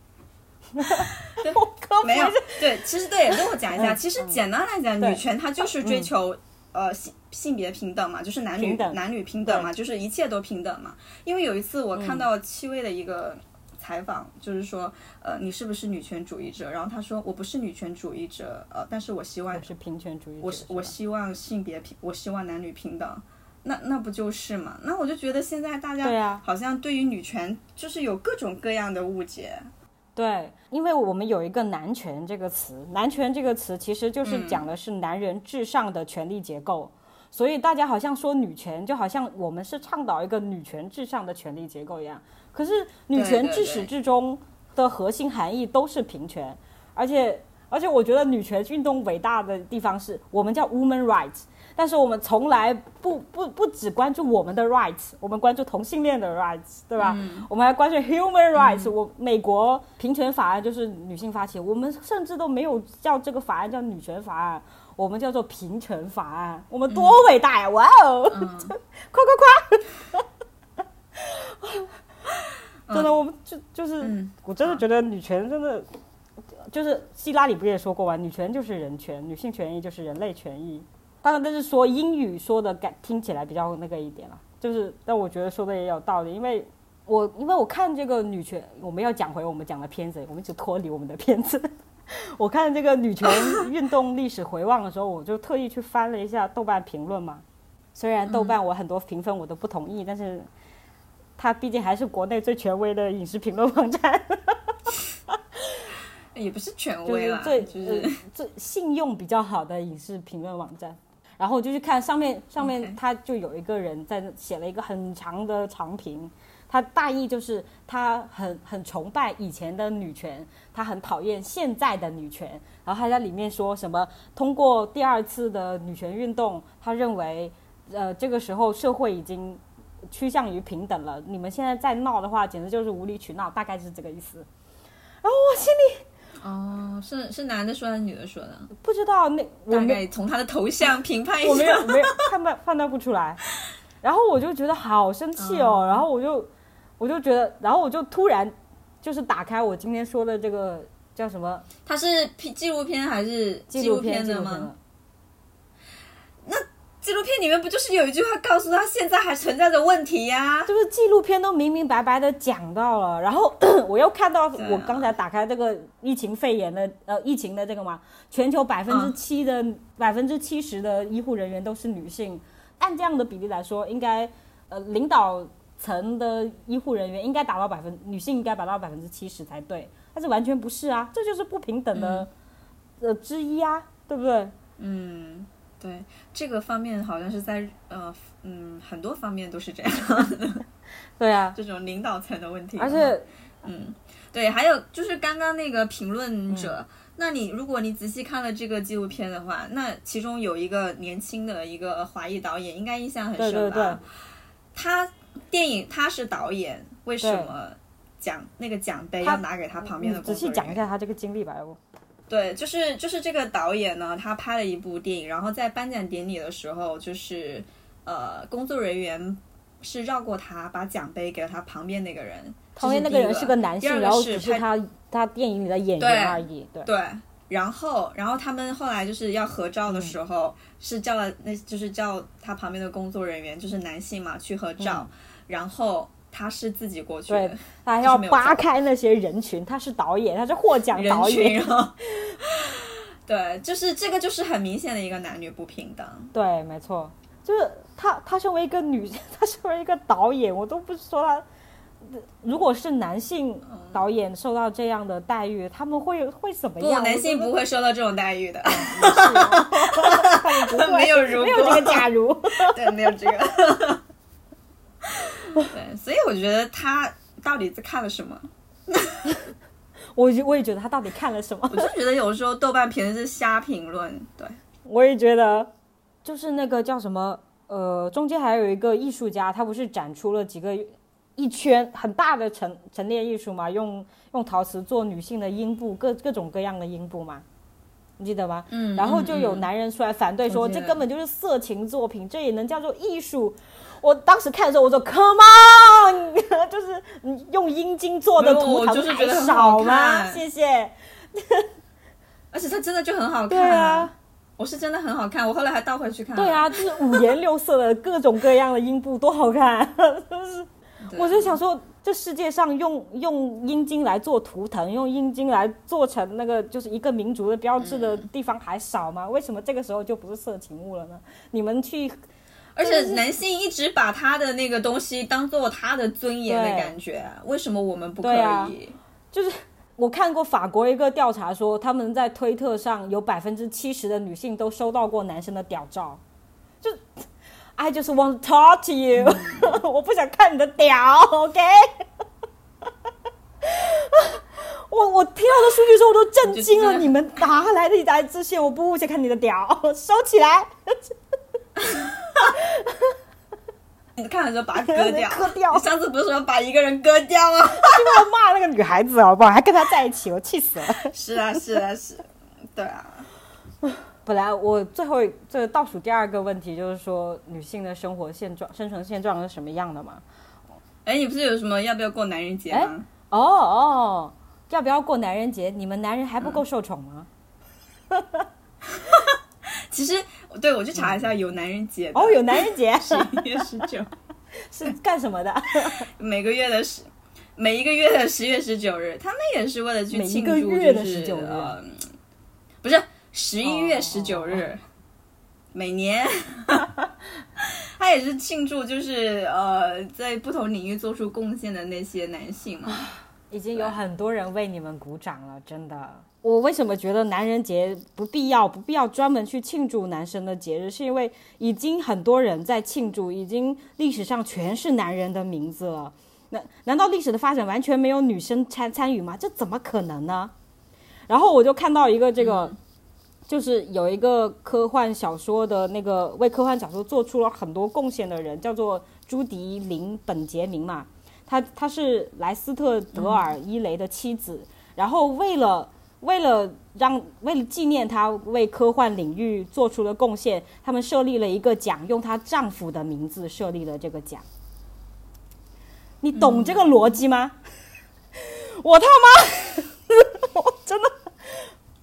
<laughs> 没有，对，其实对，跟我讲一下。其实简单来讲，女权它就是追求呃性性别平等嘛，就是男女男女平等嘛，就是一切都平等嘛。因为有一次我看到戚薇的一个采访，就是说呃你是不是女权主义者？然后他说我不是女权主义者，呃，但是我希望是平权主义者，我我希望性别平，我希望男女平等。那那不就是嘛？那我就觉得现在大家好像对于女权就是有各种各样的误解。对，因为我们有一个男权这个词，男权这个词其实就是讲的是男人至上的权力结构，所以大家好像说女权，就好像我们是倡导一个女权至上的权力结构一样。可是女权至始至终的核心含义都是平权，而且而且我觉得女权运动伟大的地方是我们叫 woman rights。但是我们从来不不不只关注我们的 rights，我们关注同性恋的 rights，对吧？我们还关注 human rights、我美国平权法案就是女性发起，我们甚至都没有叫这个法案叫女权法案，我们叫做平权法案。我们多伟大呀！哇哦，<laughs> 夸夸夸！<laughs> 真的，我们就就是，嗯我真的觉得女权真的。就是希拉里不也说过吗？女权就是人权，女性权益就是人类权益。当然，但是说英语说的感听起来比较那个一点了，就是，但我觉得说的也有道理，因为我因为我看这个女权，我们要讲回我们讲的片子，我们一直脱离我们的片子。<laughs> 我看这个女权运动历史回望的时候，我就特意去翻了一下豆瓣评论嘛。虽然豆瓣我很多评分我都不同意，但是它毕竟还是国内最权威的影视评论网站。<laughs> 也不是权就威啦，是最就是呃最信用比较好的影视评论网站。然后我就去看上面，上面他就有一个人在写了一个很长的长评，他大意就是他很很崇拜以前的女权，他很讨厌现在的女权。然后他在里面说什么，通过第二次的女权运动，他认为呃这个时候社会已经趋向于平等了，你们现在再闹的话，简直就是无理取闹，大概是这个意思。然后我心里哦，是是男的说还是女的说的？不知道那我大概从他的头像评判一下我没。有没有判断判断不出来，<laughs> 然后我就觉得好生气哦，然后我就我就觉得，然后我就突然就是打开我今天说的这个叫什么他是纪纪录片还是纪录片的吗？纪录片里面不就是有一句话告诉他现在还存在着问题呀、就是纪录片都明明白白的讲到了，然后 <coughs> 我又看到我刚才打开这个疫情肺炎的呃疫情的这个嘛，全球百分之七的百分之七十的医护人员都是女性，按这样的比例来说，应该呃领导层的医护人员应该达到百分女性应该达到百分之七十才对，但是完全不是啊，这就是不平等的、呃之一啊，对不对？嗯，对，这个方面好像是在呃嗯很多方面都是这样的，<laughs> 对啊，这种领导层的问题。而且嗯，对，还有就是刚刚那个评论嗯者，那你如果你仔细看了这个纪录片的话，那其中有一个年轻的一个华裔导演，应该印象很深吧？对对对他电影他是导演，为什么奖那个奖杯要拿给他旁边的你仔细讲一下他这个经历吧，要不？对，就是就是这个导演呢，他拍了一部电影，然后在颁奖典礼的时候，就是呃，工作人员是绕过他，把奖杯给了他旁边那个人。旁边那个人是个男性，然后只是他他电影里的演员而已。对，对，然后然后他们后来就是要合照的时候，是叫了那就是叫他旁边的工作人员，就是男性嘛，去合照，然后他是自己过去的对他要扒开那些人群。他是导演，他是获奖导人群，演。<laughs> 对，就是这个就是很明显的一个男女不平等。对，没错，就是他他身为一个女，他身为一个导演，我都不说他。如果是男性导演受到这样的待遇，他们会会怎么不，样？男性不会，会受到这种待遇的。<laughs> <laughs> 他们不会，没有如果没有这个假如。对，没有这个。<laughs> 对，所以我觉得他到底在看了什么？<laughs> 我就我也觉得他到底看了什么？我就觉得有时候豆瓣评论是瞎评论。对，<laughs> 我也觉得，就是那个叫什么，呃，中间还有一个艺术家，他不是展出了几个一圈很大的陈陈列艺术嘛，用用陶瓷做女性的阴部，各各种各样的阴部嘛，你记得吗？嗯然后就有嗯男人出来反对说，这根本就是色情作品，这也能叫做艺术。我当时看的时候，我说 “Come on”，<laughs> 就是你用阴茎做的图腾就是觉得还少吗？看谢谢。而且它真的就很好看。对啊，我是真的很好看，我后来还倒回去看。对，啊，就是五颜六色的各种各样的阴部，多好看！<laughs> 就是，我就想说，这世界上用用阴茎来做图腾，用阴茎来做成那个就是一个民族的标志的地方还少吗？为什么这个时候就不是色情物了呢？你们去，而且男性一直把他的那个东西当做他的尊严的感觉，为什么我们不可以？就是我看过法国一个调查说，他们在推特上有百分之七十的女性都收到过男生的屌照，就 I just want to talk to you，<laughs> 我不想看你的屌，<laughs> OK？<laughs> 我我听到的数据的时候我都震惊了，你们哪来的一大自信？我不想看你的屌，收起来，<laughs> 你看了之后把它割掉，<laughs> 割掉你上次不是说把一个人割掉吗？因为我骂那个女孩子好不好？还跟她在一起，我气死了。是啊，是啊，是，对啊，本来我最后一这倒数第二个问题就是说，女性的生活现状、生存现状是什么样的嘛？哎，你不是有什么要不要过男人节吗？哦哦，要不要过男人节？你们男人还不够受宠吗？<laughs> 其实，对我去查一下，有男人节哦，有男人节十一月十九，<laughs> 是干什么的？<laughs> 每个月的十，每一个月的十月十九日，他们也是为了去庆祝，就是19日呃，不是十一月哦十九日，每年，<laughs> 他也是庆祝，就是呃，在不同领域做出贡献的那些男性嘛。已经有很多人为你们鼓掌了，真的。我为什么觉得男人节不必要，不必要专门去庆祝男生的节日？是因为已经很多人在庆祝，已经历史上全是男人的名字了。那难道历史的发展完全没有女生参参与吗？这怎么可能呢？然后我就看到一个这个，就是有一个科幻小说的那个为科幻小说做出了很多贡献的人，叫做朱迪·林本杰明嘛。他他是莱斯特·德尔伊雷的妻子，然后为了为了让为了纪念她为科幻领域做出的贡献，他们设立了一个奖，用她丈夫的名字设立了这个奖。你懂这个逻辑吗？我他妈，<laughs> 我真的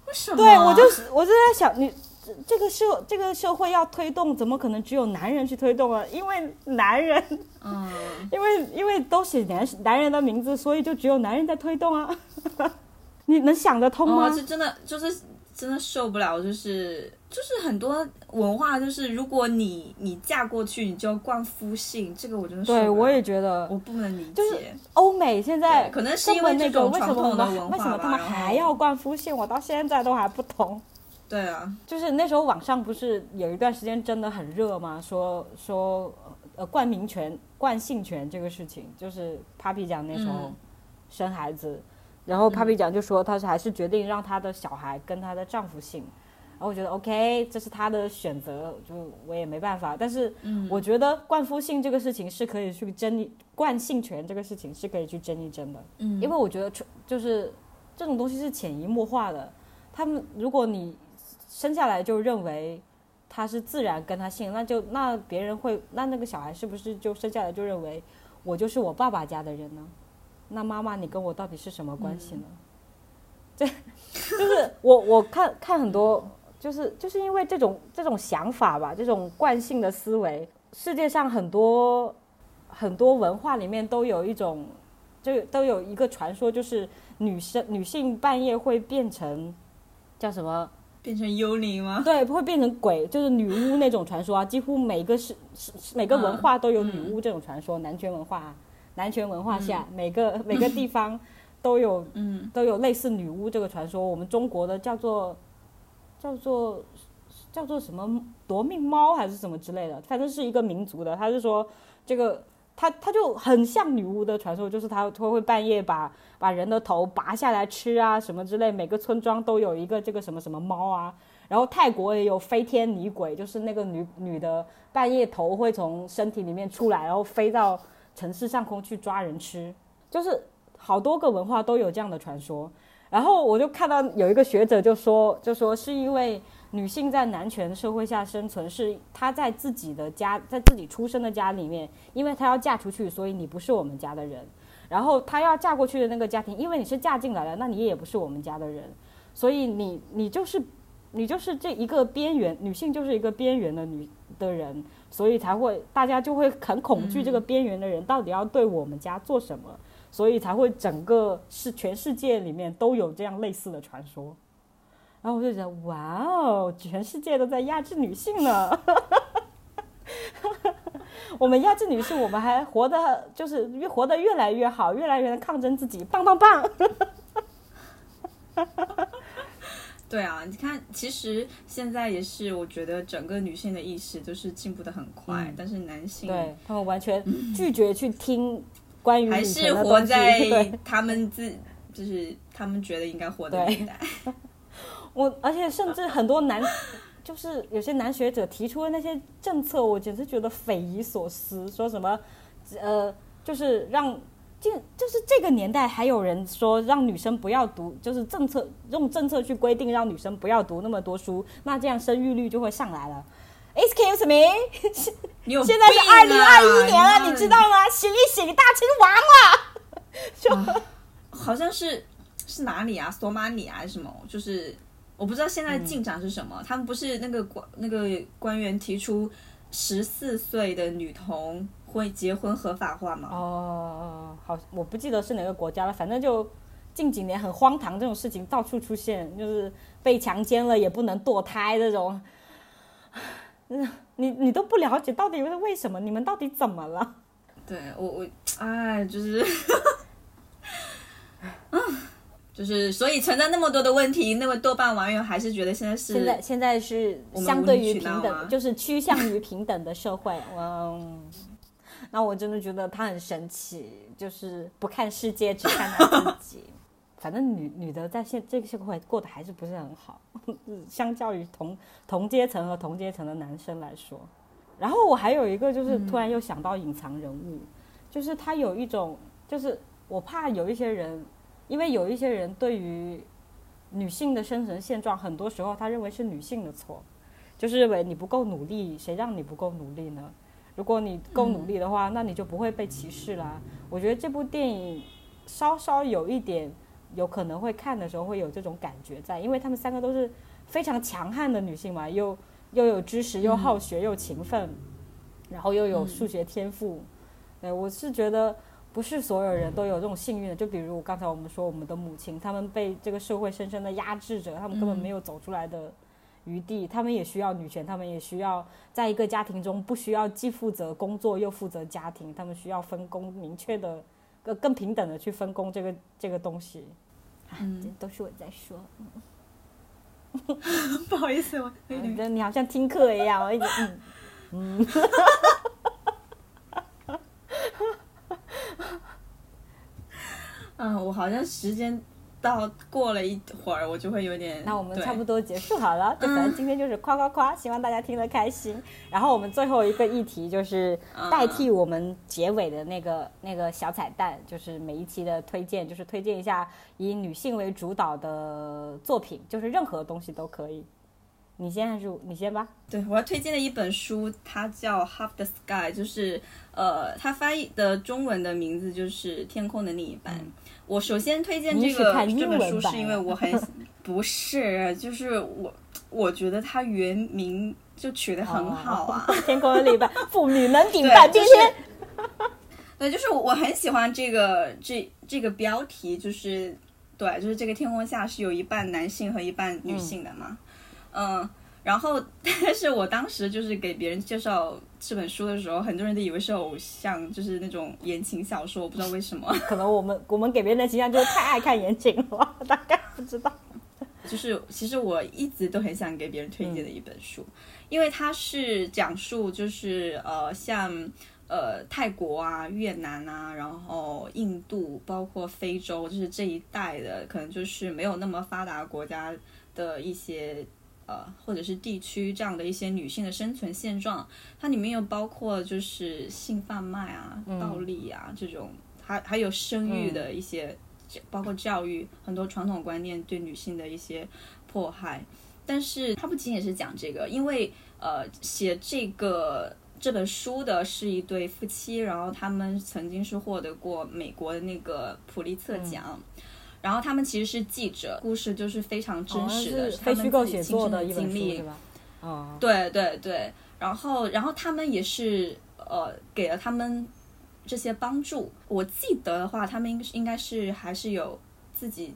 为什么？对我就是我就在想，你这这个社这个社会要推动，怎么可能只有男人去推动啊？因为男人，嗯，<laughs> 因为因为都写男男人的名字，所以就只有男人在推动啊。你能想得通吗？哦，这真的就是真的受不了，就是就是很多文化，就是如果你你嫁过去，你就要冠夫姓，这个我真的受不了对，我也觉得我不能理解。就是欧美现在可能是因为那种传统的文化为什么他们还要冠夫姓，我到现在都还不懂。对啊，就是那时候网上不是有一段时间真的很热吗？说说呃冠名权、冠姓权这个事情，就是 Papi 酱那时候嗯生孩子，然后 Papi 酱就说她是还是决定让她的小孩跟她的丈夫姓。然后我觉得 OK，这是她的选择，就我也没办法。但是我觉得冠夫姓这个事情是可以去争议，冠姓权这个事情是可以去争一争的。嗯，因为我觉得就是这种东西是潜移默化的。他们如果你生下来就认为他是自然跟他姓，那就那别人会那那个小孩是不是就生下来就认为我就是我爸爸家的人呢？那妈妈你跟我到底是什么关系呢？<laughs> 这就是我我看看很多，就是就是因为这种这种想法吧，这种惯性的思维，世界上很多很多文化里面都有一种，就都有一个传说，就是女生女性半夜会变成叫什么？变成幽灵吗？对，会变成鬼，就是女巫那种传说啊。几乎每个是是每个文化都有女巫这种传说。男权文化，男权文化下，每个 <laughs> 每个地方都有嗯都有类似女巫这个传说。我们中国的叫做叫做叫做什么夺命猫还是什么之类的，反正是一个民族的。他是说这个。他他就很像女巫的传说，就是他他会半夜把把人的头拔下来吃啊什么之类。每个村庄都有一个这个什么什么猫啊。然后泰国也有飞天女鬼，就是那个女女的半夜头会从身体里面出来，然后飞到城市上空去抓人吃。就是好多个文化都有这样的传说。然后我就看到有一个学者就说，就说是因为女性在男权社会下生存，是她在自己的家，在自己出生的家里面，因为她要嫁出去，所以你不是我们家的人。然后她要嫁过去的那个家庭，因为你是嫁进来了，那你也不是我们家的人，所以你你就是你就是这一个边缘，女性就是一个边缘的女的人，所以才会大家就会很恐惧这个边缘的人到底要对我们家做什么。所以才会整个是全世界里面都有这样类似的传说，然后我就觉得哇哦，全世界都在压制女性呢。<laughs> 我们压制女性，我们还活得就是越活得越来越好，越来越能抗争自己，棒棒棒！<laughs> 对啊，你看，其实现在也是，我觉得整个女性的意识就是进步的很快，嗯但是男性对他们完全拒绝去听关于女还是活在 <laughs> 他们自，就是他们觉得应该活的对年代。我，而且甚至很多男，就是有些男学者提出的那些政策，我简直觉得匪夷所思。说什么，呃，就是让，就就是这个年代还有人说让女生不要读，就是政策用政策去规定让女生不要读那么多书，那这样生育率就会上来了。Excuse me，现在是二零二一年了，你知道吗？醒一醒，大清亡了。<laughs> 啊好像是是哪里啊？索马里还是什么？就是我不知道现在进展是什么。他们不是那个官那个官员提出十四岁的女童会结婚合法化吗？哦，好，我不记得是哪个国家了，反正就近几年很荒唐，这种事情到处出现，就是被强奸了也不能堕胎这种。<laughs> 嗯，你你都不了解到底是为什么？你们到底怎么了？对我我哎，就是，嗯，<laughs> 就是所以存在那么多的问题，那么多半网友还是觉得现在是现在现在是相对于平等，就是趋向于平等的社会。嗯，那我真的觉得他很神奇，就是不看世界，只看他自己。<laughs> 反正女女的在现这个社会过得还是不是很好，<laughs> 相较于同同阶层和同阶层的男生来说。然后我还有一个就是突然又想到隐藏人物，就是他有一种，就是我怕有一些人，因为有一些人对于女性的生存现状，很多时候他认为是女性的错，就是认为你不够努力，谁让你不够努力呢？如果你够努力的话，那你就不会被歧视啦。我觉得这部电影稍稍有一点有可能会看的时候会有这种感觉在，因为他们三个都是非常强悍的女性嘛，又又有知识，又好学，又勤奋，然后又有数学天赋。对我是觉得不是所有人都有这种幸运的，就比如刚才我们说我们的母亲，她们被这个社会深深的压制着，她们根本没有走出来的余地，他们也需要女权，他们也需要在一个家庭中不需要既负责工作又负责家庭，他们需要分工明确的。更更平等的去分工这个这个东西，嗯，这都是我在说，<laughs> 不好意思，我有点觉得你好像听课一样，我一直嗯嗯，<laughs> 嗯，我好像时间到过了一会儿，我就会有点。那我们差不多结束好了，就反正今天就是夸夸夸，希望大家听得开心。然后我们最后一个议题就是代替我们结尾的那个那个小彩蛋，就是每一期的推荐，就是推荐一下以女性为主导的作品，就是任何东西都可以。你先还是你先吧？对，我要推荐的一本书，它叫《Half the Sky》，就是呃，它翻译的中文的名字就是《天空的另一半》。我首先推荐这个这本书，是因为我很 <laughs> 不是，就是我我觉得它原名就取得很好啊。哦 <laughs> 天空的另一半，<laughs> 妇女能顶对半就是边天。对，就是我很喜欢这个这这个标题，就是对，就是这个天空下是有一半男性和一半女性的嘛，嗯。然后，但是我当时就是给别人介绍这本书的时候，很多人都以为是偶像，就是那种言情小说，我不知道为什么。<laughs> 可能我们我们给别人的形象就是太爱看言情了，大概不知道。<laughs> 就是其实我一直都很想给别人推荐的一本书，因为它是讲述就是呃像呃泰国啊、越南啊，然后印度，包括非洲，就是这一带的，可能就是没有那么发达国家的一些。呃，或者是地区这样的一些女性的生存现状，它里面又包括就是性贩卖啊、暴力啊这种，还还有生育的一些。包括教育很多传统观念对女性的一些迫害，但是它不仅仅是讲这个，因为呃写这个这本书的是一对夫妻，然后他们曾经是获得过美国的那个普利策奖。嗯然后他们其实是记者，故事就是非常真实的，非虚构写作的经历？哦，对对对，然后然后他们也是呃给了他们这些帮助。我记得的话，他们应应该是还是有自己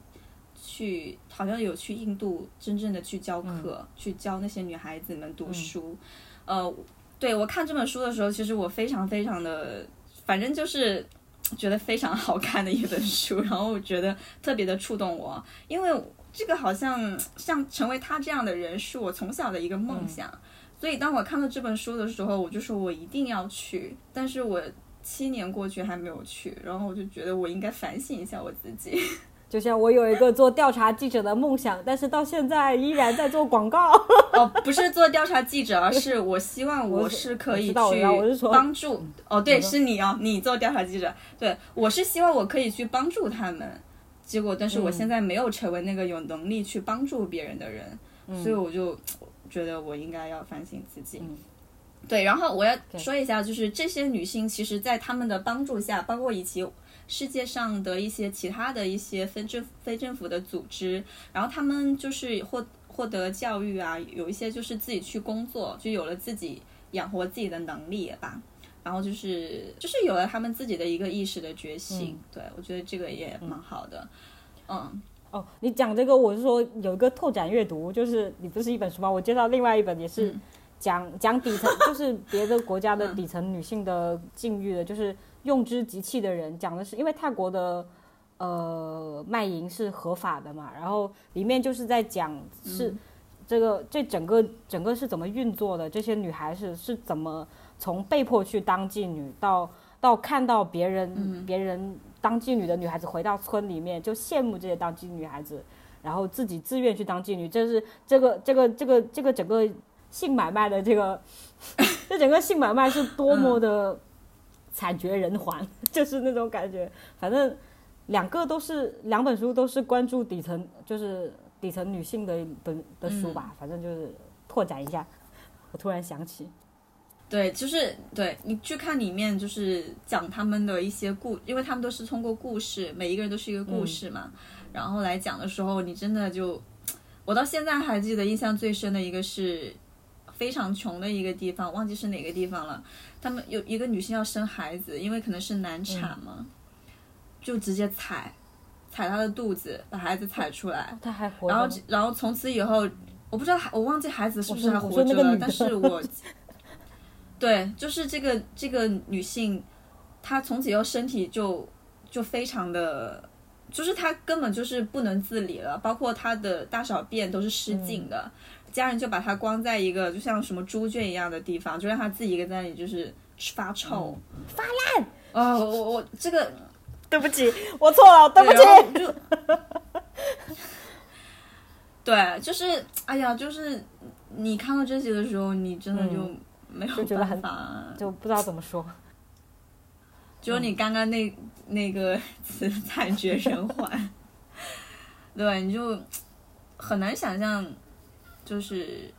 去，好像有去印度真正的去教课，去教那些女孩子们读书。呃，对我看这本书的时候，其实我非常非常的，反正就是。觉得非常好看的一本书，<laughs> 然后我觉得特别的触动我，因为这个好像 <tsk> 像成为他这样的人是我从小的一个梦想。所以当我看到这本书的时候，我就说我一定要去，但是我七年过去还没有去，然后我就觉得我应该反省一下我自己。就像我有一个做调查记者的梦想，但是到现在依然在做广告。哦，不是做调查记者，而是我希望我是可以去帮助。哦，对，是你哦，你做调查记者。对，我是希望我可以去帮助他们。结果，但是我现在没有成为那个有能力去帮助别人的人，所以我就觉得我应该要反省自己。对，然后我要说一下，就是这些女性，其实，在他们的帮助下，包括以及。世界上的一些其他的一些非政非政府的组织，然后他们就是获获得教育啊，有一些就是自己去工作，就有了自己养活自己的能力吧。然后就是就是有了他们自己的一个意识的觉醒。对我觉得这个也蛮好的。嗯，哦，你讲这个，我是说有一个拓展阅读，就是你不是一本书吗？我介绍另外一本也是讲讲底层，就是别的国家的底层女性的境遇的，就是。用之极器的人讲的是，因为泰国的呃卖淫是合法的嘛，然后里面就是在讲是这个这整个整个是怎么运作的，这些女孩子是怎么从被迫去当妓女到到看到别人别人当妓女的女孩子回到村里面就羡慕这些当妓女孩子，然后自己自愿去当妓女，这是这个这个这个这个整个性买卖的这个 <coughs> 这整个性买卖是多么的。惨绝人寰，<laughs> 就是那种感觉。反正两个都是两本书，都是关注底层，就是底层女性的本的书吧。反正就是拓展一下。我突然想起，对，就是对你去看里面，就是讲他们的一些故，因为他们都是通过故事，每一个人都是一个故事嘛。然后来讲的时候，你真的就，我到现在还记得印象最深的一个是。非常穷的一个地方，忘记是哪个地方了。他们有一个女性要生孩子，因为可能是难产嘛，就直接踩，踩她的肚子，把孩子踩出来。她还活着。然后，然后从此以后，我不知道，我忘记孩子是不是还活着了。但是我，对，就是这个这个女性，她从此以后身体就就非常的，就是她根本就是不能自理了，包括她的大小便都是失禁的。家人就把它关在一个就像什么猪圈一样的地方，就让它自己一个在那里就是发臭、发烂。啊，我我我这个，<laughs> 对不起，我错了，对不起。就，<laughs> 对，就是哎呀，就是你看到这些的时候，你真的就没有办法，就不知道怎么说。就你刚刚那那个词“惨绝人寰”，<laughs> 对，你就很难想象。就是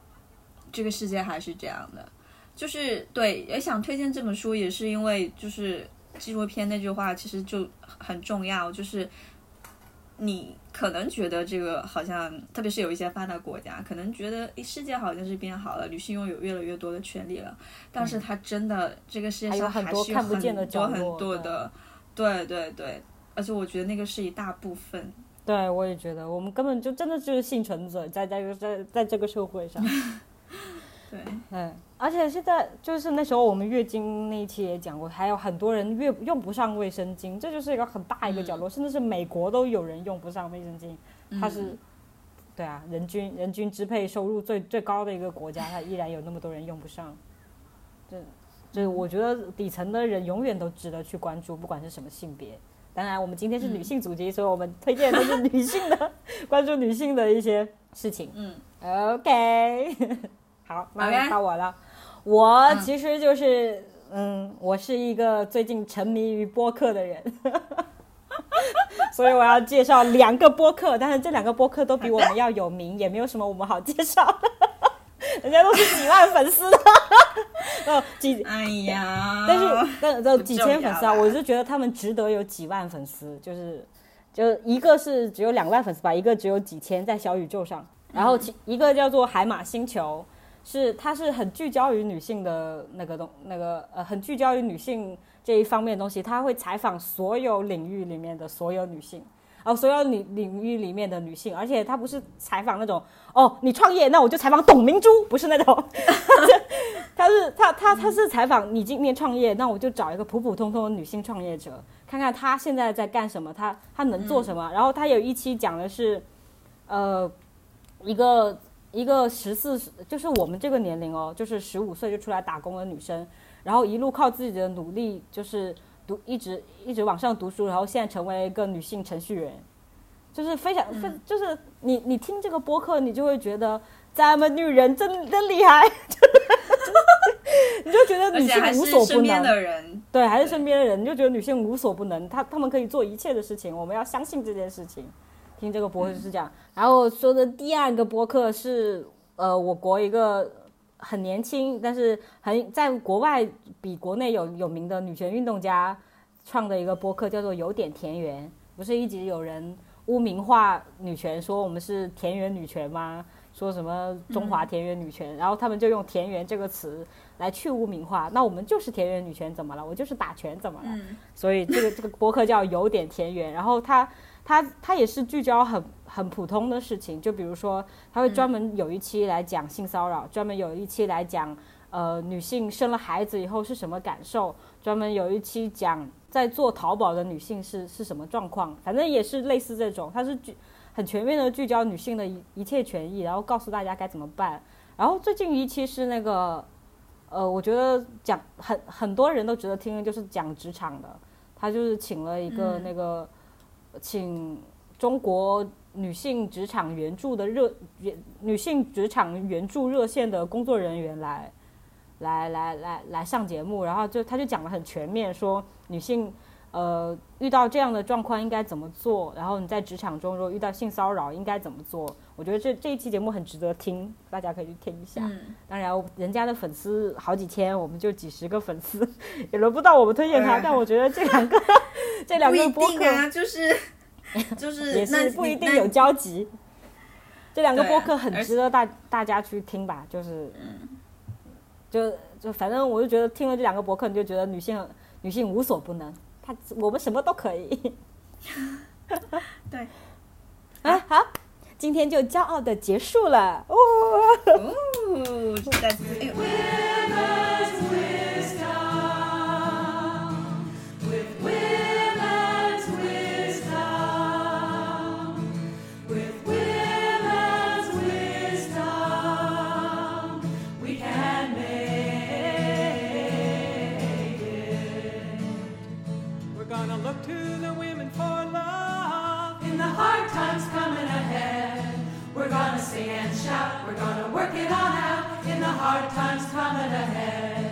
这个世界还是这样的，就是对，也想推荐这本书，也是因为就是纪录片那句话其实就很重要，就是你可能觉得这个好像，特别是有一些发达国家，可能觉得世界好像是变好了，女性拥有越来越多的权利了，但是它真的这个世界上还是有很多很多的，对对对，而且我觉得那个是一大部分。对，我也觉得，我们根本就真的就是幸存者，在在在在这个社会上。<laughs> 对，嗯，而且现在就是那时候我们月经那一期也讲过，还有很多人月用不上卫生巾，这就是一个很大一个角落，甚至是美国都有人用不上卫生巾。它是，对啊，人均人均支配收入最最高的一个国家，它依然有那么多人用不上。这这，我觉得底层的人永远都值得去关注，不管是什么性别。当然，我们今天是女性主题，所以我们推荐的都是女性的，<laughs> 关注女性的一些事情。嗯，OK，<laughs> 好，马上到我了。我其实就是，嗯，我是一个最近沉迷于播客的人，<laughs> 所以我要介绍两个播客，但是这两个播客都比我们要有名，也没有什么我们好介绍。人家都是几万粉丝的，哦几 <laughs> 哎呀，<laughs> 但是但都几千粉丝啊，我是觉得他们值得有几万粉丝，就是就一个是只有两万粉丝吧，一个只有几千在小宇宙上，然后其一个叫做海马星球，是它是很聚焦于女性的那个东那个呃很聚焦于女性这一方面的东西，他会采访所有领域里面的所有女性。哦，所有领领域里面的女性，而且她不是采访那种哦，你创业，那我就采访董明珠，不是那种，<laughs> 她是她她她是采访你今年创业，那我就找一个普普通通的女性创业者，看看她现在在干什么，她她能做什么。然后她有一期讲的是，呃，一个一个十四，就是我们这个年龄哦，就是十五岁就出来打工的女生，然后一路靠自己的努力，就是读一直一直往上读书，然后现在成为一个女性程序员，就是非常非，就是你你听这个播客，你就会觉得咱们女人真真厉害，<laughs> 你就觉得女性无所不能。的人，对，还是身边的人，你就觉得女性无所不能，她她们可以做一切的事情，我们要相信这件事情。听这个播客就是这样。然后说的第二个播客是呃，我国一个很年轻，但是很在国外比国内有有名的女权运动家创的一个播客，叫做有点田园。不是一直有人污名化女权，说我们是田园女权吗？说什么中华田园女权，然后他们就用“田园”这个词来去污名化。那我们就是田园女权，怎么了？我就是打拳，怎么了？嗯所以这个这个播客叫有点田园，然后它它它也是聚焦很很普通的事情，就比如说他会专门有一期来讲性骚扰，专门有一期来讲呃女性生了孩子以后是什么感受，专门有一期讲在做淘宝的女性是是什么状况，反正也是类似这种，他是聚很全面的聚焦女性的一一切权益，然后告诉大家该怎么办。然后最近一期是那个呃，我觉得讲很很多人都值得听的，就是讲职场的。他就是请了一个嗯那个，请中国女性职场援助的热女性职场援助热线的工作人员来，来来来来上节目，然后就他就讲的很全面，说女性呃遇到这样的状况应该怎么做，然后你在职场中如果遇到性骚扰应该怎么做。我觉得这这一期节目很值得听，大家可以去听一下。嗯，当然，人家的粉丝好几千，我们就几十个粉丝，<laughs> 也轮不到我们推荐他。哎但我觉得这两个 <laughs> 这两个播客啊，就是就是 <laughs> 也是不一定有交集。这两个播客很值得大大家去听吧，就是，就就反正我就觉得听了这两个播客，你就觉得女性女性无所不能，她我们什么都可以。<laughs> 对，啊好，今天就骄傲的结束了。哦，哦，再次哎呦。Hard times coming ahead.